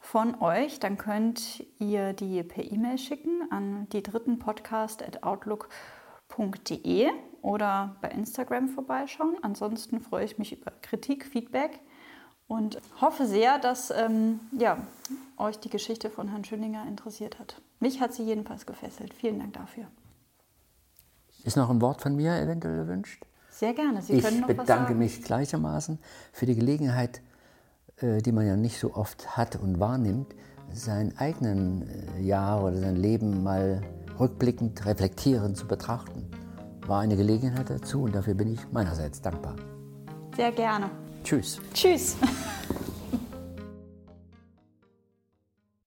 S2: von euch, dann könnt ihr die per E-Mail schicken an die dritten Podcast at outlook.de oder bei Instagram vorbeischauen. Ansonsten freue ich mich über Kritik, Feedback und hoffe sehr, dass ähm, ja, euch die Geschichte von Herrn Schöninger interessiert hat. Mich hat sie jedenfalls gefesselt. Vielen Dank dafür.
S3: Ist noch ein Wort von mir eventuell erwünscht?
S2: Sehr gerne. Sie
S3: ich
S2: können noch was
S3: bedanke
S2: sagen.
S3: mich gleichermaßen für die Gelegenheit, äh, die man ja nicht so oft hat und wahrnimmt, sein eigenen äh, Jahr oder sein Leben mal rückblickend, reflektierend zu betrachten. War eine Gelegenheit dazu und dafür bin ich meinerseits dankbar.
S2: Sehr gerne.
S3: Tschüss.
S2: Tschüss.